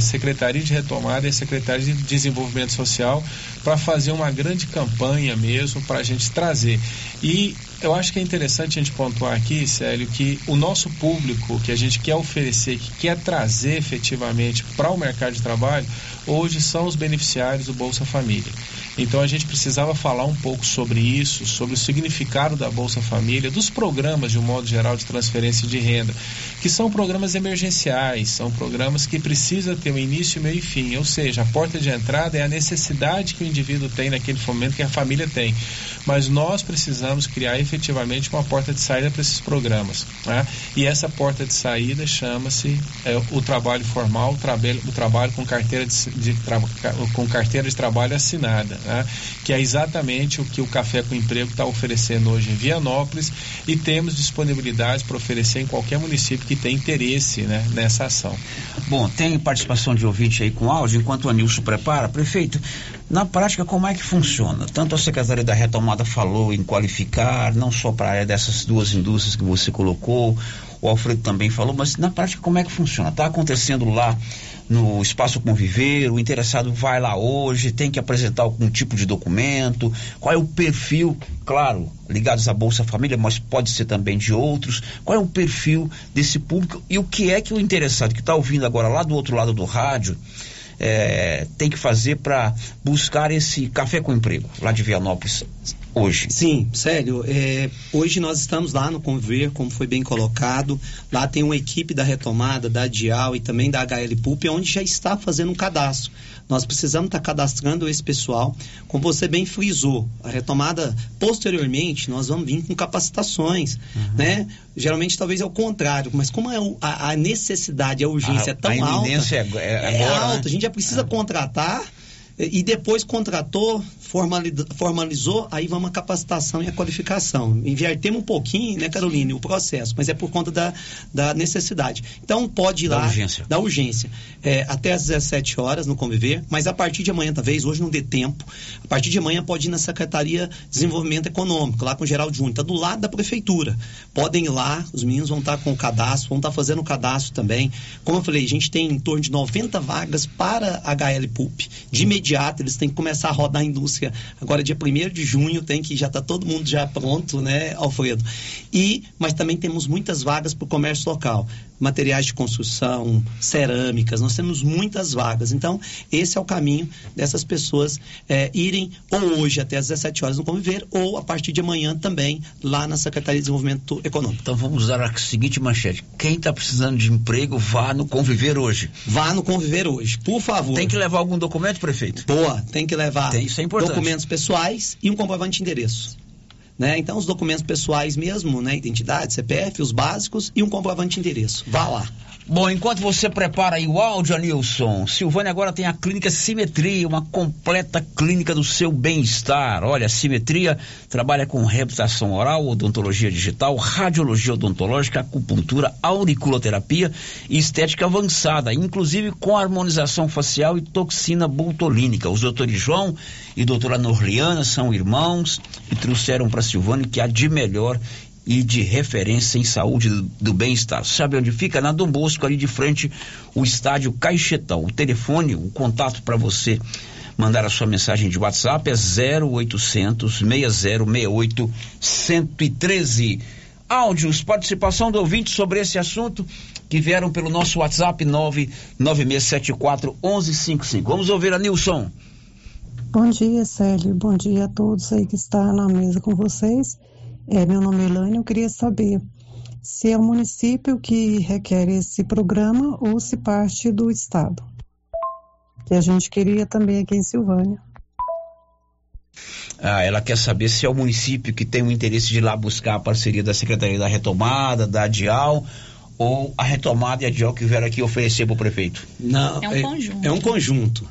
Secretaria, de Retomada e a Secretaria de Desenvolvimento Social para fazer uma grande campanha mesmo para a gente trazer. E eu acho que é interessante a gente pontuar aqui, Célio, que o nosso público que a gente quer oferecer, que quer trazer efetivamente para o mercado de trabalho, hoje são os beneficiários do Bolsa Família. Então a gente precisava falar um pouco sobre isso, sobre o significado da Bolsa Família, dos programas de um modo geral de transferência de renda, que são programas emergenciais, são programas que precisam ter um início, meio e fim, ou seja, a porta de entrada é a necessidade que o indivíduo tem naquele momento que a família tem. Mas nós precisamos criar efetivamente uma porta de saída para esses programas. Né? E essa porta de saída chama-se é, o trabalho formal, o, trabalho, o trabalho com carteira de, de com carteira de trabalho assinada. Né? que é exatamente o que o Café com Emprego está oferecendo hoje em Vianópolis e temos disponibilidade para oferecer em qualquer município que tenha interesse né, nessa ação. Bom, tem participação de ouvinte aí com áudio, enquanto o Anilson prepara. Prefeito, na prática, como é que funciona? Tanto a Secretaria da Retomada falou em qualificar, não só para a área dessas duas indústrias que você colocou, o Alfredo também falou, mas na prática, como é que funciona? Está acontecendo lá no Espaço Conviver, o interessado vai lá hoje, tem que apresentar algum tipo de documento, qual é o perfil, claro, ligados à Bolsa Família, mas pode ser também de outros, qual é o perfil desse público e o que é que o interessado que está ouvindo agora lá do outro lado do rádio é, tem que fazer para buscar esse café com emprego lá de Vianópolis hoje? Sim, sério. É, hoje nós estamos lá no Conviver, como foi bem colocado. Lá tem uma equipe da retomada, da Dial e também da HL Pulp, onde já está fazendo um cadastro. Nós precisamos estar cadastrando esse pessoal. Como você bem frisou, a retomada posteriormente, nós vamos vir com capacitações, uhum. né? Geralmente talvez é o contrário, mas como é o, a, a, necessidade, a urgência a, é tão a alta, é, é, é agora, alta, né? a gente já precisa é. contratar e depois contratou, formalizou, aí vamos a capacitação e a qualificação. Invertemos um pouquinho, né, Caroline, o processo, mas é por conta da, da necessidade. Então, pode ir da lá. Urgência. Da urgência. É, até às 17 horas no Conviver, mas a partir de amanhã, talvez, hoje não dê tempo, a partir de amanhã pode ir na Secretaria de Desenvolvimento Econômico, lá com o Geraldo Júnior, está do lado da Prefeitura. Podem ir lá, os meninos vão estar com o cadastro, vão estar fazendo o cadastro também. Como eu falei, a gente tem em torno de 90 vagas para HL Pulp. De imediato, eles têm que começar a rodar a indústria. Agora, dia 1 de junho, tem que já está todo mundo já pronto, né, Alfredo? E, mas também temos muitas vagas para o comércio local. Materiais de construção, cerâmicas, nós temos muitas vagas. Então, esse é o caminho dessas pessoas é, irem ou hoje até às 17 horas no Conviver, ou a partir de amanhã também lá na Secretaria de Desenvolvimento Econômico. Então vamos dar a seguinte manchete: quem está precisando de emprego, vá no Conviver hoje. Vá no Conviver hoje, por favor. Tem que levar algum documento, prefeito? Boa, tem que levar tem, é documentos pessoais e um comprovante de endereço. Né? Então, os documentos pessoais mesmo, né? Identidade, CPF, os básicos e um comprovante de endereço. Vá lá. Bom, enquanto você prepara aí o áudio, Anilson, Silvânia agora tem a clínica Simetria, uma completa clínica do seu bem-estar. Olha, Simetria trabalha com reabilitação oral, odontologia digital, radiologia odontológica, acupuntura, auriculoterapia e estética avançada, inclusive com harmonização facial e toxina botulínica. Os doutores João e doutora Norliana são irmãos e trouxeram para Silvânia que há de melhor e de referência em saúde do, do bem-estar. Sabe onde fica? Na Dom Bosco, ali de frente, o estádio Caixetão. O telefone, o contato para você mandar a sua mensagem de WhatsApp é 0800 6068 113. Áudios, participação do ouvinte sobre esse assunto que vieram pelo nosso WhatsApp 99674 1155. Vamos ouvir a Nilson. Bom dia, Célio. Bom dia a todos aí que está na mesa com vocês. É, meu nome é Elaine, eu queria saber se é o município que requer esse programa ou se parte do Estado. Que a gente queria também aqui em Silvânia. Ah, ela quer saber se é o município que tem o interesse de ir lá buscar a parceria da Secretaria da Retomada, da DIAL, ou a retomada e a DIAL que vieram aqui oferecer para o prefeito. Não, é um conjunto. É um conjunto.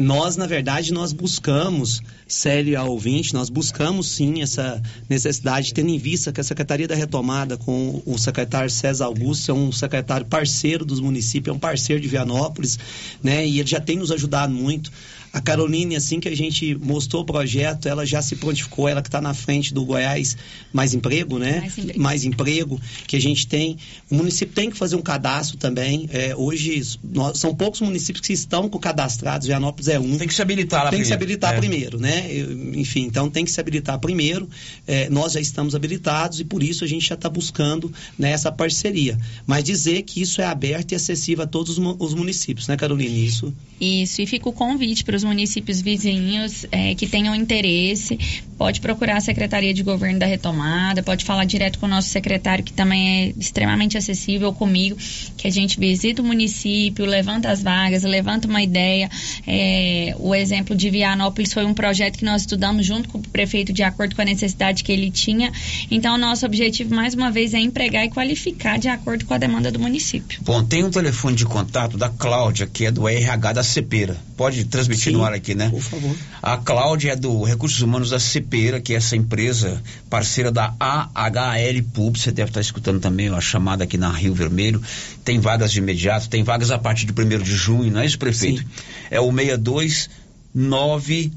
Nós, na verdade, nós buscamos Célio ao ouvinte, nós buscamos sim essa necessidade, tendo em vista que a Secretaria da Retomada, com o secretário César Augusto, é um secretário parceiro dos municípios, é um parceiro de Vianópolis, né? E ele já tem nos ajudado muito. A Caroline, assim que a gente mostrou o projeto, ela já se prontificou, ela que está na frente do Goiás Mais Emprego, né? Mais emprego. Mais emprego que a gente tem. O município tem que fazer um cadastro também. É, hoje, nós, são poucos municípios que estão com cadastrados, Vianópolis é um. Tem que se habilitar lá Tem que se primeiro. habilitar É. primeiro, né? Eu- Enfim, então tem que se habilitar primeiro. É, nós já estamos habilitados e por isso a gente já está buscando né, essa parceria. Mas dizer que isso é aberto e acessível a todos os mu- os municípios, né, Caroline? Isso. Isso, e fica o convite para os municípios vizinhos é, que tenham interesse. Pode procurar a Secretaria de Governo da Retomada, pode falar direto com o nosso secretário, que também é extremamente acessível comigo, que a gente visita o município, levanta as vagas, levanta uma ideia. É, o exemplo de Vianópolis foi um projeto que nós estudamos junto com o prefeito de acordo com a necessidade que ele tinha. Então, nosso objetivo, mais uma vez, é empregar e qualificar de acordo com a demanda do município. Bom, tem um telefone de contato da Cláudia, que é do RH da Cepera. Pode transmitir continuar aqui, né? Por favor. A Cláudia é do Recursos Humanos da CPEira, que é essa empresa parceira da AHL Pub. Você deve estar escutando também a chamada aqui na Rio Vermelho. Tem vagas de imediato, tem vagas a partir de 1 de junho, não é isso, prefeito? Sim. É o 629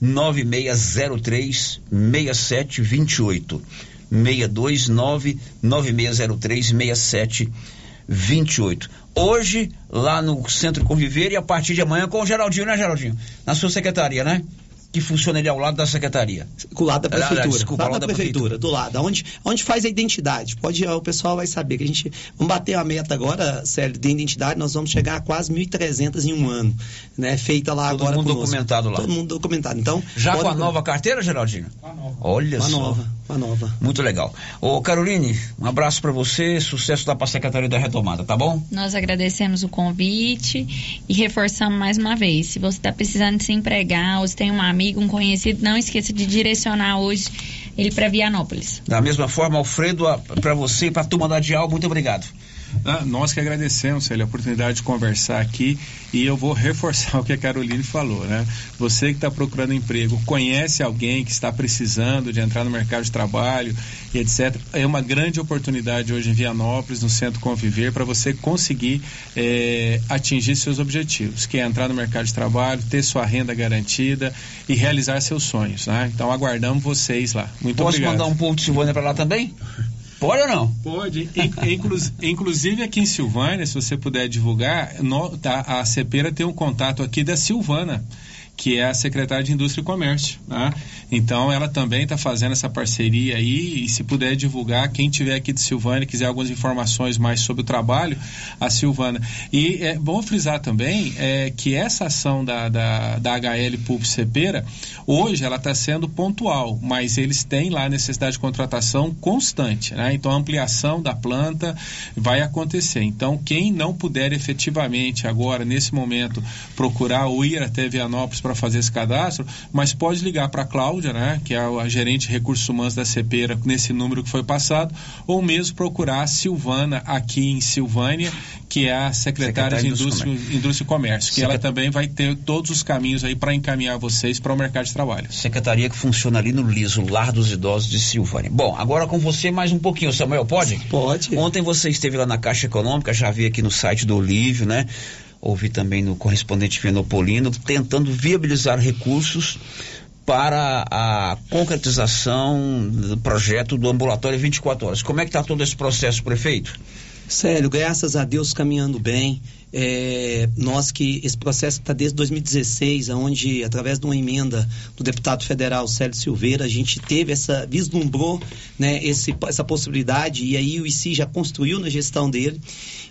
9603 6728. 629 9603 6728. Hoje, lá no Centro Conviver e a partir de amanhã com o Geraldinho, né, Geraldinho? Na sua secretaria, né? Que funciona ali ao lado da secretaria. Do lado da Ah, prefeitura. desculpa, lá ao lado da, da prefeitura, do lado. Onde, onde faz a identidade. Pode, o pessoal vai saber que a gente. Vamos bater a meta agora, Célio, de identidade, nós vamos chegar a quase 1.300 em um ano. Né? Feita lá Todo agora. mundo conosco. documentado lá. Todo mundo documentado. Então, Já pode- com a nova carteira, Geraldinho? Olha Uma só. nova, nova. Muito legal. Ô, Caroline, um abraço pra você, sucesso pra Secretaria da Retomada, tá bom? Nós agradecemos o convite e reforçamos mais uma vez. Se você está precisando se empregar ou se tem um amigo, um conhecido, não esqueça de direcionar hoje ele para Vianópolis. Da mesma forma, Alfredo, a- pra você e pra turma da Dial, muito obrigado. Ah, nós que agradecemos, Célio, a oportunidade de conversar aqui e eu vou reforçar o que a Caroline falou, né? Você que está procurando emprego, conhece alguém que está precisando de entrar no mercado de trabalho e etc. É uma grande oportunidade hoje em Vianópolis, no Centro Conviver, para você conseguir eh, atingir seus objetivos, que é entrar no mercado de trabalho, ter sua renda garantida e realizar seus sonhos, né? Então aguardamos vocês lá. Muito Posso obrigado. mandar um povo de Silvânia pra lá também? Pode ou não? Pode. In- inclus- inclusive aqui em Silvânia, se você puder divulgar, tá, a CEPERA tem um contato aqui da Silvana, que é a secretária de Indústria e Comércio. né? Então ela também está fazendo essa parceria aí e se puder divulgar, quem tiver aqui de Silvânia quiser algumas informações mais sobre o trabalho, a Silvana. E é bom frisar também é, que essa ação da, da, da HL Pub Cepera, hoje ela está sendo pontual, mas eles têm lá necessidade de contratação constante. Né? Então a ampliação da planta vai acontecer. Então quem não puder efetivamente agora, nesse momento, procurar ou ir até Vianópolis para fazer esse cadastro, mas pode ligar para a Cláudia, né, que é a gerente de recursos humanos da CEPERA, nesse número que foi passado, ou mesmo procurar a Silvana aqui em Silvânia, que é a secretária, Secretária de de Indústria, Indústria e Comércio, que Secret- ela também vai ter todos os caminhos aí para encaminhar vocês para o mercado de trabalho. Secretaria que funciona ali no Liso, Lar dos Idosos de Silvânia. Bom, agora com você mais um pouquinho, Samuel, pode? Pode. Ontem você esteve lá na Caixa Econômica, já vi aqui no site do Olívio, né? Ouvi também no correspondente Venopolino, tentando viabilizar recursos para a concretização do projeto do ambulatório 24 horas. Como é que está todo esse processo, prefeito? Sério, graças a Deus caminhando bem. É, nós que esse processo está desde 2016, onde através de uma emenda do deputado federal Célio Silveira, a gente teve essa vislumbrou, né, esse, essa possibilidade e aí o ICI já construiu na gestão dele,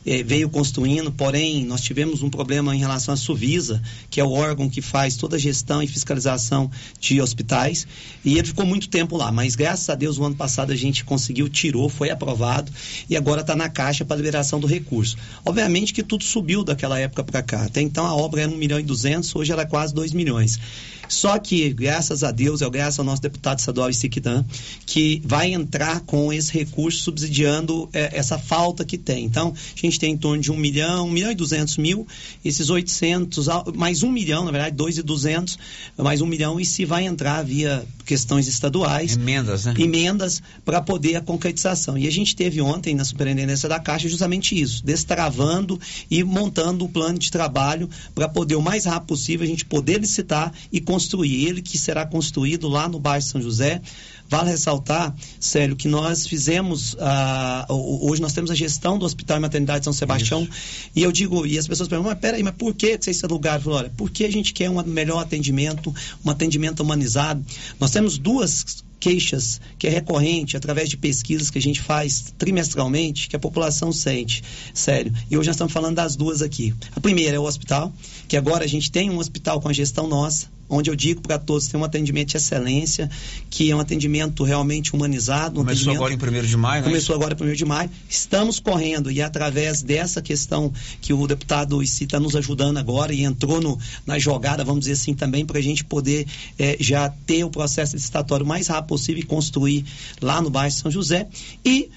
é, veio construindo. Porém, nós tivemos um problema em relação à Suvisa, que é o órgão que faz toda a gestão e fiscalização de hospitais, e ele ficou muito tempo lá. Mas graças a Deus, o ano passado a gente conseguiu, tirou, foi aprovado e agora está na caixa para liberação do recurso. Obviamente que tudo subiu daquela época para cá. Até então a obra era 1 milhão e 200, hoje ela é quase 2 milhões. Só que, graças a Deus, é graças ao nosso deputado estadual Isiquitan, que vai entrar com esse recurso subsidiando é, essa falta que tem. Então, a gente tem em torno de 1 milhão, 1 milhão e 200 mil, esses 800, ah, mais 1 milhão, na verdade, 2 e 200, mais 1 milhão, e se vai entrar via questões estaduais. Emendas, né? Emendas para poder a concretização. E a gente teve ontem na Superintendência da Caixa justamente isso, destravando e montando o plano de trabalho para poder, o mais rápido possível, a gente poder licitar e construir. Ele que será construído lá no bairro São José. Vale ressaltar, Célio, que nós fizemos, ho- hoje nós temos a gestão do Hospital e Maternidade São Sebastião, e eu digo, e as pessoas perguntam, mas peraí, mas por que vocês alugaram? Eu falo, olha, porque a gente quer um melhor atendimento, um atendimento humanizado. Nós temos duas queixas que é recorrente através de pesquisas que a gente faz trimestralmente que a população sente, sério. E hoje nós estamos falando das duas aqui. A primeira é o hospital, que agora a gente tem um hospital com a gestão nossa, onde eu digo para todos tem um atendimento de excelência, que é um atendimento realmente humanizado. Um Começou agora em 1 de maio, né? Começou agora em 1 de maio. Estamos correndo e é através dessa questão que o deputado Issi está nos ajudando agora e entrou no, na jogada, vamos dizer assim, também para a gente poder eh, já ter o processo licitatório mais rápido possível e construir lá no bairro São José. E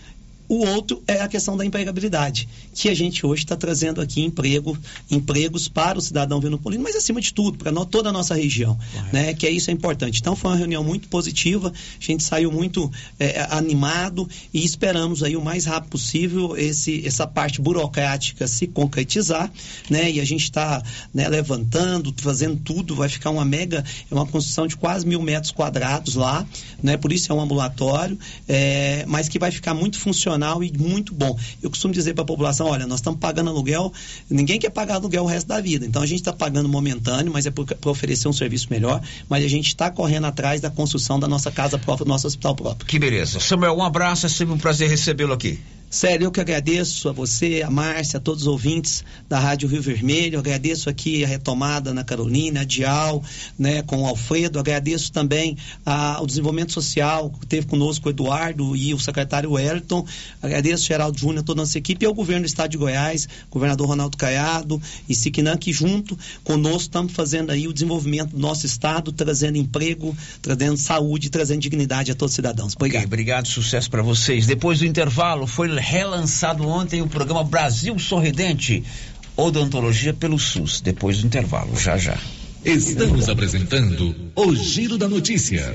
O outro é a questão da empregabilidade, que a gente hoje está trazendo aqui emprego, empregos para o cidadão vinopolino, mas acima de tudo, para toda a nossa região, né? Que é isso é importante. Então foi uma reunião muito positiva, a gente saiu muito é, animado e esperamos aí o mais rápido possível esse, essa parte burocrática se concretizar, né? E a gente está né, levantando, fazendo tudo, vai ficar uma mega, é uma construção de quase mil metros quadrados lá, né? Por isso é um ambulatório, é, mas que vai ficar muito funcional e muito bom. Eu costumo dizer para a população, olha, nós estamos pagando aluguel, ninguém quer pagar aluguel o resto da vida, então a gente está pagando momentâneo, mas é para oferecer um serviço melhor, mas a gente está correndo atrás da construção da nossa casa própria, do nosso hospital próprio. Que beleza. Samuel, um abraço, é sempre um prazer recebê-lo aqui. Sério, eu que agradeço a você, a Márcia, a todos os ouvintes da Rádio Rio Vermelho. Agradeço aqui a retomada na Carolina, a Dial, né, com o Alfredo. Agradeço também o desenvolvimento social que teve conosco o Eduardo e o secretário Wellington. Agradeço o Geraldo Júnior, toda a nossa equipe e ao governo do Estado de Goiás, governador Ronaldo Caiado e Siquinã, que junto conosco estamos fazendo aí o desenvolvimento do nosso Estado, trazendo emprego, trazendo saúde, trazendo dignidade a todos os cidadãos. Obrigado. Okay, obrigado, sucesso para vocês. Depois do intervalo, foi relançado ontem o programa Brasil Sorridente, odontologia pelo SUS, depois do intervalo, já já. Estamos apresentando o Giro da Notícia.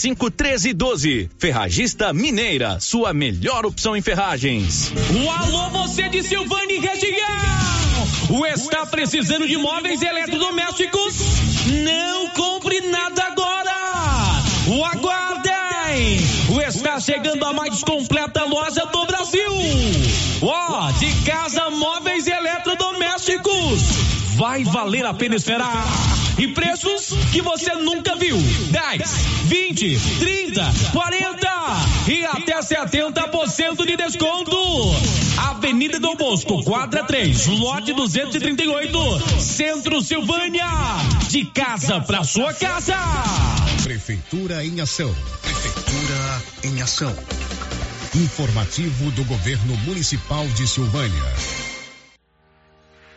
3335 1312. Ferragista Mineira, sua melhor opção em ferragens. O alô, você de Silvane região! O está precisando de móveis eletrodomésticos? Não compre nada agora! O aguardem! O está chegando a mais completa loja do Brasil! Ó, oh, de casa, móveis eletrodomésticos! Vai valer a pena esperar! e preços que você nunca viu. 10, 20, 30, 40 e até 70% de desconto. Avenida Dom Bosco, quadra 3, lote 238, Centro Silvânia. De casa para sua casa. Prefeitura em ação. Prefeitura em ação. Informativo do Governo Municipal de Silvânia.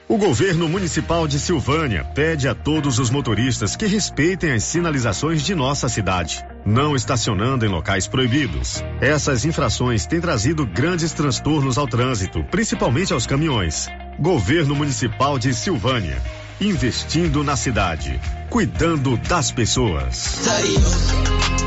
O governo municipal de Silvânia pede a todos os motoristas que respeitem as sinalizações de nossa cidade, não estacionando em locais proibidos. Essas infrações têm trazido grandes transtornos ao trânsito, principalmente aos caminhões. Governo Municipal de Silvânia, investindo na cidade, cuidando das pessoas.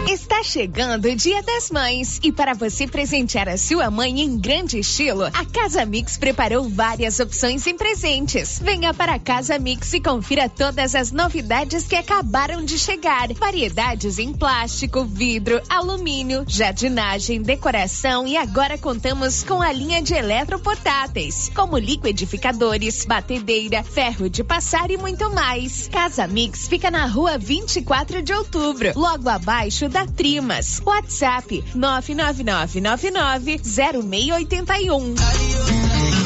Está chegando o Dia das Mães e para você presentear a sua mãe em grande estilo, a Casa Mix preparou várias opções em presentes. Venha para a Casa Mix e confira todas as novidades que acabaram de chegar. Variedades em plástico, vidro, alumínio, jardinagem, decoração e agora contamos com a linha de eletroportáteis, como liquidificadores, batedeira, ferro de passar e muito mais. Casa Mix fica na rua 24 de outubro, logo abaixo da Trimas. WhatsApp 999990681.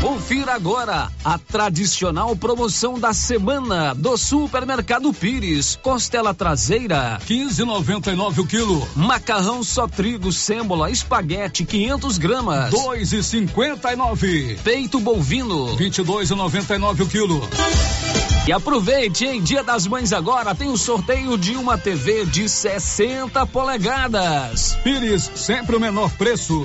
Confira agora a tradicional promoção da semana do Supermercado Pires. Costela traseira, 15,99 o quilo. Macarrão só trigo, sêmola, espaguete, 500 gramas, 2,59. Peito bovino, 22,99 o quilo. E aproveite, em Dia das Mães agora tem o sorteio de uma TV de 60 polegadas. Pires, sempre o menor preço.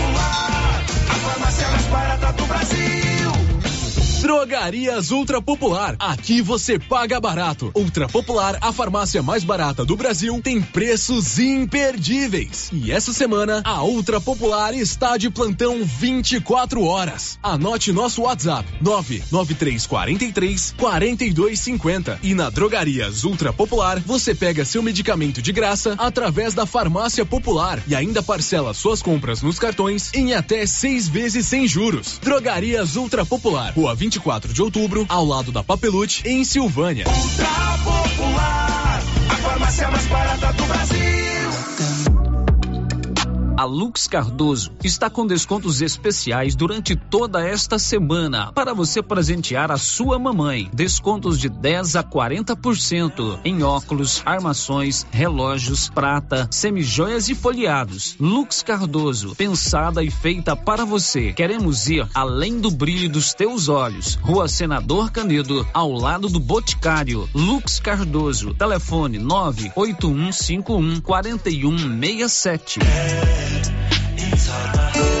A farmácia Drogarias Ultra Popular. Aqui você paga barato. Ultra Popular, a farmácia mais barata do Brasil, tem preços imperdíveis. E essa semana, a Ultra Popular está de plantão 24 horas. Anote nosso WhatsApp: 99343 4250. E na Drogarias Ultra Popular, você pega seu medicamento de graça através da Farmácia Popular e ainda parcela suas compras nos cartões em até seis vezes sem juros. Drogarias Ultra Popular, Rua 24 de outubro, ao lado da Papelute, em Silvânia. Ultra Popular, a farmácia mais barata do Brasil. A Lux Cardoso está com descontos especiais durante toda esta semana para você presentear a sua mamãe. Descontos de 10 a 40% em óculos, armações, relógios, prata, semijoias e folheados. Lux Cardoso, pensada e feita para você. Queremos ir além do brilho dos teus olhos. Rua Senador Canedo, ao lado do Boticário. Lux Cardoso, telefone 98151 4167. inside my head.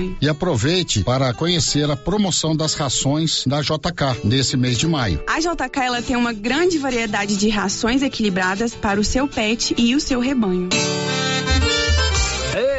E aproveite para conhecer a promoção das rações da JK nesse mês de maio. A JK ela tem uma grande variedade de rações equilibradas para o seu pet e o seu rebanho.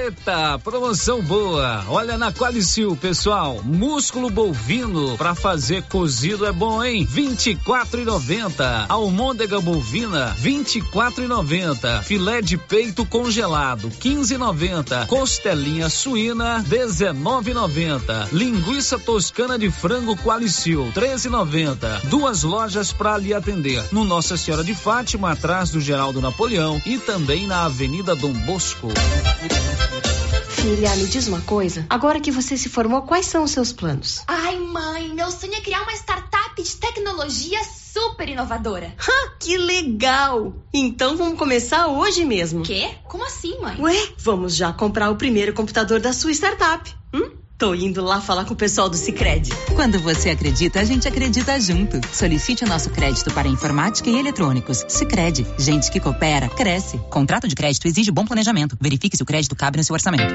Eita, promoção boa. Olha na Qualicil, pessoal. Músculo bovino para fazer cozido é bom, hein? 24,90. Almôndega bovina, 24,90. Filé de peito congelado, 15,90. Costelinha suína, 19,90. Linguiça toscana de frango Qualicil, 13,90. Duas lojas para lhe atender. No Nossa Senhora de Fátima, atrás do Geraldo Napoleão e também na Avenida Dom Bosco. Filha, me diz uma coisa. Agora que você se formou, quais são os seus planos? Ai, mãe, meu sonho é criar uma startup de tecnologia super inovadora. Ha, que legal! Então vamos começar hoje mesmo. Quê? Como assim, mãe? Ué, vamos já comprar o primeiro computador da sua startup. Hum? Tô indo lá falar com o pessoal do Cicred. Quando você acredita, a gente acredita junto. Solicite o nosso crédito para informática e eletrônicos. Cicred, gente que coopera, cresce. Contrato de crédito exige bom planejamento. Verifique se o crédito cabe no seu orçamento.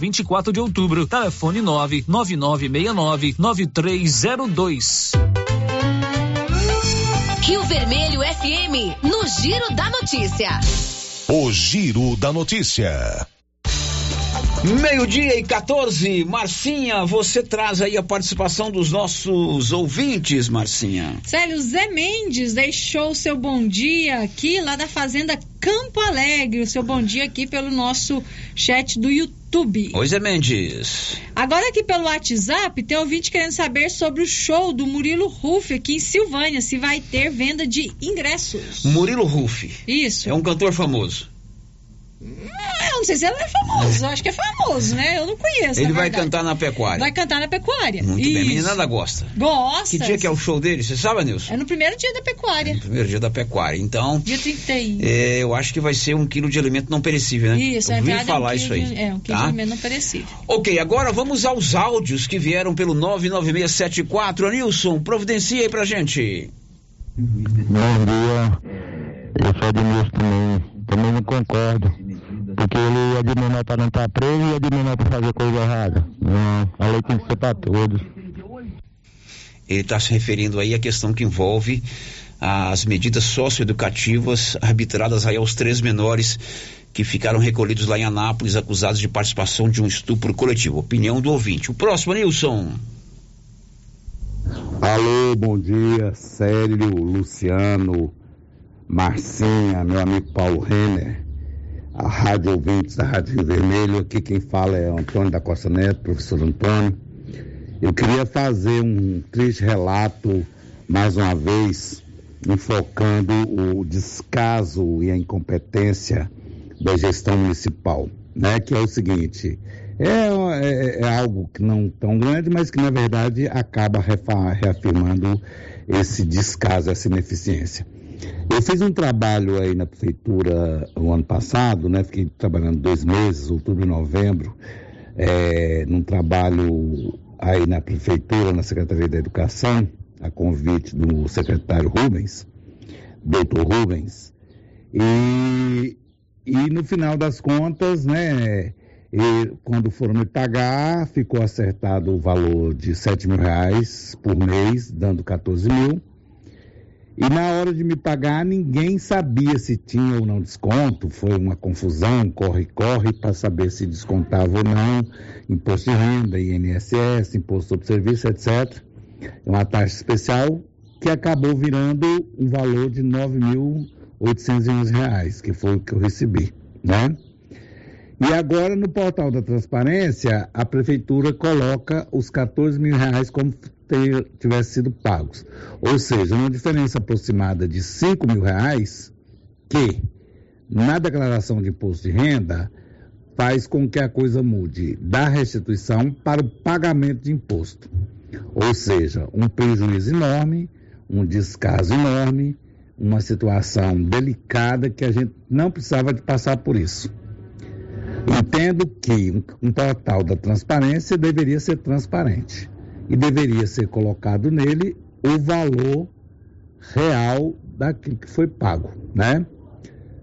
24 de Outubro. Telefone 99969 9302. Rio Vermelho FM, no Giro da Notícia. O Giro da Notícia. Meio-dia e 14, Marcinha, você traz aí a participação dos nossos ouvintes, Marcinha. Célio Zé Mendes deixou seu bom dia aqui lá da Fazenda Campo Alegre, o seu bom dia aqui pelo nosso chat do YouTube. Oi, Zé Mendes. Agora aqui pelo WhatsApp, tem ouvinte querendo saber sobre o show do Murilo Ruff aqui em Silvânia, se vai ter venda de ingressos. Murilo Ruff. Isso. É um cantor famoso. Eu não sei se ele é famoso, eu acho que é famoso, né? Eu não conheço. Ele vai cantar na pecuária. Vai cantar na pecuária. Muito Isso. bem, a meninada gosta. Gosta. Que dia que é o show dele? Você sabe, Nilson? É no primeiro dia da pecuária. Primeiro dia da pecuária. Então, Dia 31. é, eu acho que vai ser um quilo de alimento não perecível, né? Isso, eu é verdade. falar é um isso quilo aí. de- É, um quilo tá? de alimento não perecível. Ok, agora vamos aos áudios que vieram pelo 99674. Anilson, providencia aí pra gente. Bom dia. Eu sou Edmilson também. Também não concordo. Porque ele é de menor para não estar preso e é de menor para fazer coisa errada. Não, a lei tem que ser para todos. Ele está se referindo aí à questão que envolve as medidas socioeducativas arbitradas aí aos três menores que ficaram recolhidos lá em Anápolis acusados de participação de um estupro coletivo. Opinião do ouvinte. O próximo, Nilson. Alô, bom dia, Célio, Luciano, Marcinha, meu amigo Paulo Renner, a Rádio Ouvintes da Rádio Rio Vermelho. Aqui quem fala é Antônio da Costa Neto, professor Antônio. Eu queria fazer um triste relato, mais uma vez, enfocando o descaso e a incompetência da gestão municipal, né? Que é o seguinte, é, é- é algo que não tão grande, mas que na verdade acaba reafirmando esse descaso, essa ineficiência. Eu fiz um trabalho aí na prefeitura o ano passado, né? Fiquei trabalhando dois meses, outubro e novembro, é, num trabalho aí na prefeitura, na Secretaria da Educação, a convite do secretário Rubens, doutor Rubens, e, e no final das contas, né, e quando foram me pagar, ficou acertado o valor de 7 mil reais por mês, dando 14 mil. E na hora de me pagar, ninguém sabia se tinha ou não desconto. Foi uma confusão, corre-corre, para saber se descontava ou não. Imposto de renda, INSS, imposto sobre serviço, etc. É uma taxa especial que acabou virando um valor de 9.811 reais, que foi o que eu recebi, né? E agora, no portal da transparência, a prefeitura coloca os 14 mil reais como ter, tivesse sido pagos. Ou seja, uma diferença aproximada de 5 mil reais, que na declaração de imposto de renda faz com que a coisa mude da restituição para o pagamento de imposto. Ou seja, um prejuízo enorme, um descaso enorme, uma situação delicada que a gente não precisava de passar por isso. Entendo que um, portal da transparência deveria ser transparente e deveria ser colocado nele o valor real daquilo que foi pago, né?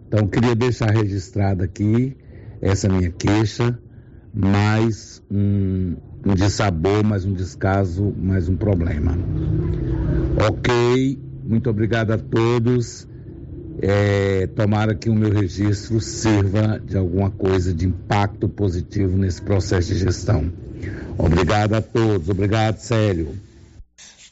Então, queria deixar registrada aqui essa minha queixa, mais um, um dissabor, mais um descaso, mais um problema. Ok, muito obrigado a todos. É, tomara que o meu registro sirva de alguma coisa de impacto positivo nesse processo de gestão. Obrigado a todos, obrigado, Célio.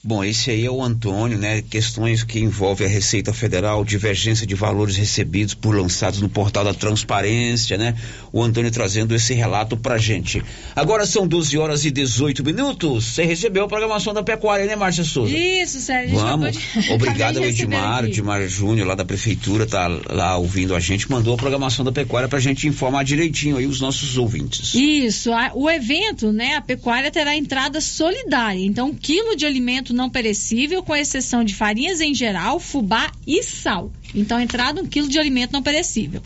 Bom, esse aí é o Antônio, né? Questões que envolvem a Receita Federal, divergência de valores recebidos por lançados no portal da transparência, né? O Antônio trazendo esse relato pra gente. Agora são 12 horas e 18 minutos. Você recebeu a programação da pecuária, né, Márcia Souza? Isso, Sérgio. Vamos. De... Obrigado ao Edmar, Edmar Júnior, lá da Prefeitura, tá lá ouvindo a gente, mandou a programação da pecuária pra gente informar direitinho aí os nossos ouvintes. Isso. A, o evento, né? A pecuária terá entrada solidária. Então, um quilo de alimento não perecível, com exceção de farinhas em geral, fubá e sal. Então, entrada um quilo de alimento não perecível.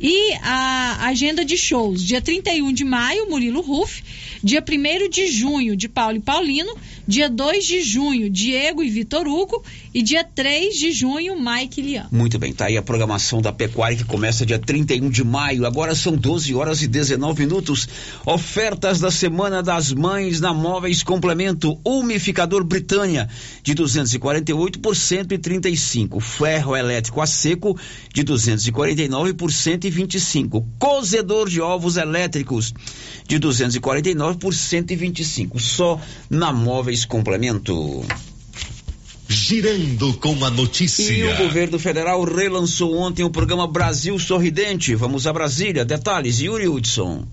E a agenda de shows, dia 31 de maio, Murilo Ruff, dia 1 de junho, de Paulo e Paulino, dia 2 de junho, Diego e Vitor Hugo, e dia 3 de junho, Mike Lian. Muito bem, tá aí a programação da pecuária que começa dia 31 de maio. Agora são 12 horas e 19 minutos. Ofertas da Semana das Mães na Móveis Complemento Umificador Britânia de 248 por 135. Ferro elétrico a seco de 249 por 125. Cozedor de ovos elétricos de 249 por 125. Só na Móveis Complemento. Girando com a notícia. E o governo federal relançou ontem o programa Brasil Sorridente. Vamos a Brasília. Detalhes, Yuri Hudson.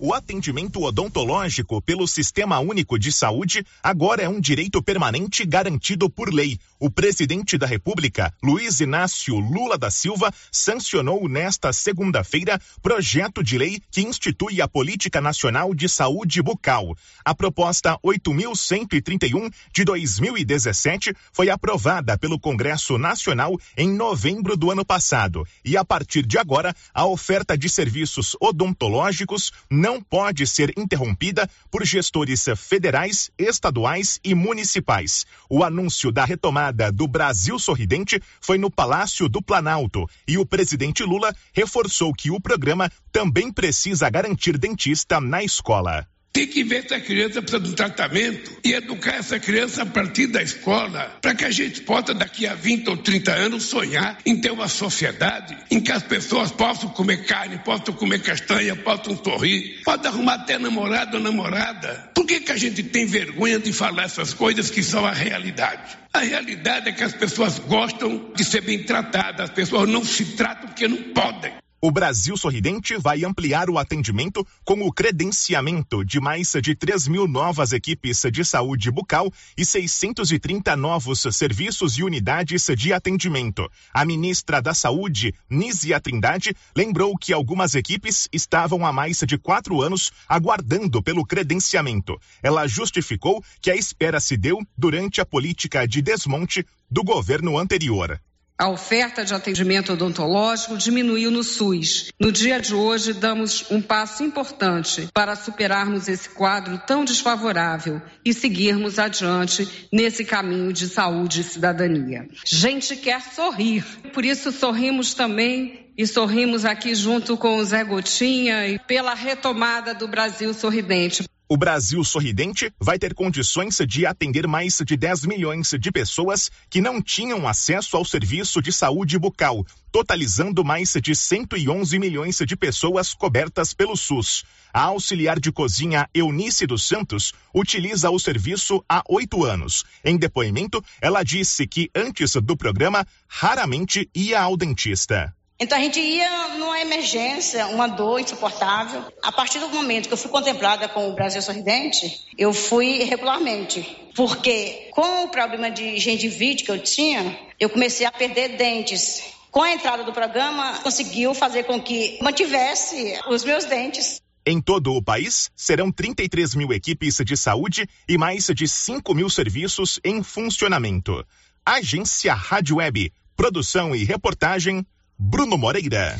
O atendimento odontológico pelo Sistema Único de Saúde agora é um direito permanente garantido por lei. O presidente da República, Luiz Inácio Lula da Silva, sancionou nesta segunda-feira projeto de lei que institui a Política Nacional de Saúde Bucal. A proposta 8131 de 2017 foi aprovada pelo Congresso Nacional em novembro do ano passado e a partir de agora a oferta de serviços odontológicos não não pode ser interrompida por gestores federais, estaduais e municipais. O anúncio da retomada do Brasil Sorridente foi no Palácio do Planalto e o presidente Lula reforçou que o programa também precisa garantir dentista na escola. Tem que ver se a criança precisa de um tratamento e educar essa criança a partir da escola, para que a gente possa, daqui a 20 ou 30 anos, sonhar em ter uma sociedade em que as pessoas possam comer carne, possam comer castanha, possam sorrir, possam arrumar até namorado ou namorada. Por que, que a gente tem vergonha de falar essas coisas que são a realidade? A realidade é que as pessoas gostam de ser bem tratadas, as pessoas não se tratam porque não podem. O Brasil Sorridente vai ampliar o atendimento com o credenciamento de mais de 3 mil novas equipes de saúde bucal e 630 novos serviços e unidades de atendimento. A ministra da Saúde, Nízia Trindade, lembrou que algumas equipes estavam há mais de quatro anos aguardando pelo credenciamento. Ela justificou que a espera se deu durante a política de desmonte do governo anterior. A oferta de atendimento odontológico diminuiu no SUS. No dia de hoje, damos um passo importante para superarmos esse quadro tão desfavorável e seguirmos adiante nesse caminho de saúde e cidadania. Gente quer sorrir, por isso sorrimos também e sorrimos aqui junto com o Zé Gotinha e pela retomada do Brasil Sorridente. O Brasil Sorridente vai ter condições de atender mais de 10 milhões de pessoas que não tinham acesso ao serviço de saúde bucal, totalizando mais de 111 milhões de pessoas cobertas pelo SUS. A auxiliar de cozinha Eunice dos Santos utiliza o serviço há oito anos. Em depoimento, ela disse que antes do programa raramente ia ao dentista. Então a gente ia numa emergência, uma dor insuportável. A partir do momento que eu fui contemplada com o Brasil Sorridente, eu fui regularmente. Porque com o problema de gengivite que eu tinha, eu comecei a perder dentes. Com a entrada do programa, conseguiu fazer com que mantivesse os meus dentes. Em todo o país, serão 33 mil equipes de saúde e mais de 5 mil serviços em funcionamento. Agência Rádio Web. Produção e reportagem Bruno Moreira.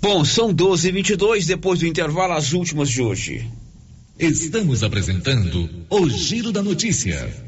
Bom, são 12 e 22 depois do intervalo, as últimas de hoje. Estamos apresentando o Giro da Notícia.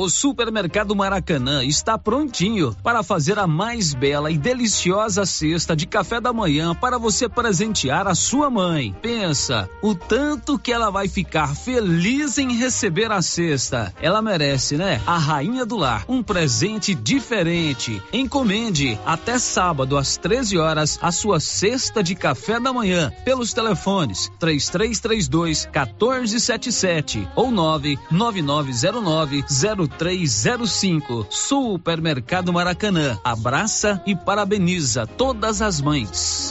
O Supermercado Maracanã está prontinho para fazer a mais bela e deliciosa cesta de café da manhã para você presentear a sua mãe. Pensa, o tanto que ela vai ficar feliz em receber a cesta. Ela merece, né? A rainha do lar, um presente diferente. Encomende até sábado às 13 horas a sua cesta de café da manhã pelos telefones 3332 1477 ou 99909 0305. Supermercado Maracanã. Abraça e parabeniza todas as mães.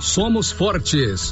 somos fortes.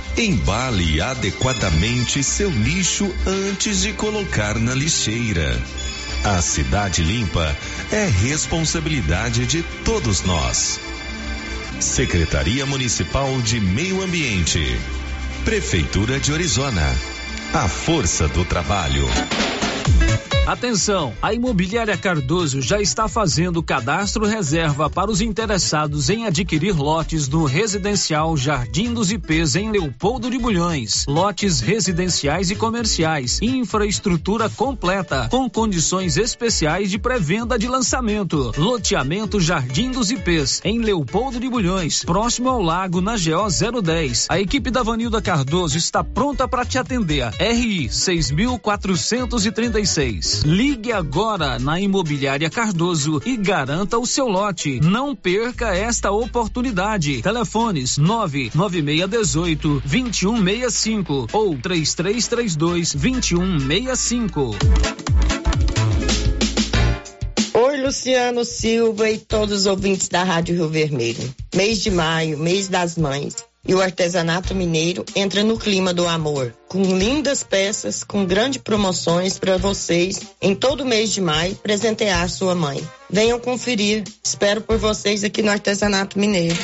embale adequadamente seu lixo antes de colocar na lixeira. A cidade limpa é responsabilidade de todos nós. Secretaria Municipal de Meio Ambiente. Prefeitura de Orizona. A força do trabalho. Atenção, a Imobiliária Cardoso já está fazendo cadastro reserva para os interessados em adquirir lotes no residencial Jardim dos IPs em Leopoldo de Bulhões. Lotes residenciais e comerciais, infraestrutura completa, com condições especiais de pré-venda de lançamento. Loteamento Jardim dos IPs em Leopoldo de Bulhões, próximo ao lago na GO 010. A equipe da Vanilda Cardoso está pronta para te atender. RI 6436. Ligue agora na Imobiliária Cardoso e garanta o seu lote. Não perca esta oportunidade. Telefones 99618 2165 ou 3332 2165. Oi, Luciano Silva e todos os ouvintes da Rádio Rio Vermelho. Mês de maio, mês das mães. E o artesanato mineiro entra no clima do amor, com lindas peças, com grandes promoções para vocês em todo mês de maio presentear sua mãe. Venham conferir. Espero por vocês aqui no Artesanato Mineiro.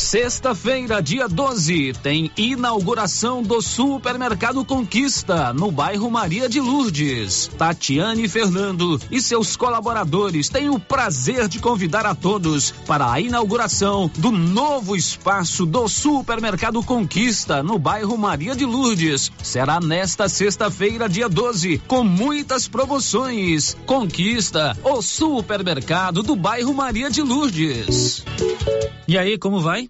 Sexta-feira, dia 12, tem inauguração do Supermercado Conquista, no bairro Maria de Lourdes. Tatiane Fernando e seus colaboradores têm o prazer de convidar a todos para a inauguração do novo espaço do Supermercado Conquista, no bairro Maria de Lourdes. Será nesta sexta-feira, dia 12, com muitas promoções. Conquista, o supermercado do bairro Maria de Lourdes. E aí, como vai?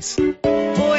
please.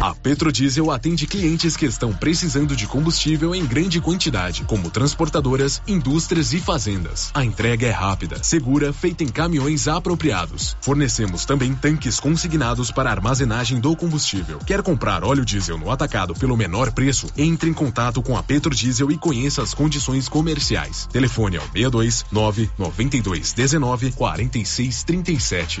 A Petrodiesel atende clientes que estão precisando de combustível em grande quantidade, como transportadoras, indústrias e fazendas. A entrega é rápida, segura, feita em caminhões apropriados. Fornecemos também tanques consignados para armazenagem do combustível. Quer comprar óleo diesel no atacado pelo menor preço? Entre em contato com a Petrodiesel e conheça as condições comerciais. Telefone ao 62 992 19 46 37.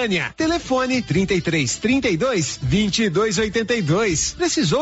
Telefone 33 32 22 82. Precisou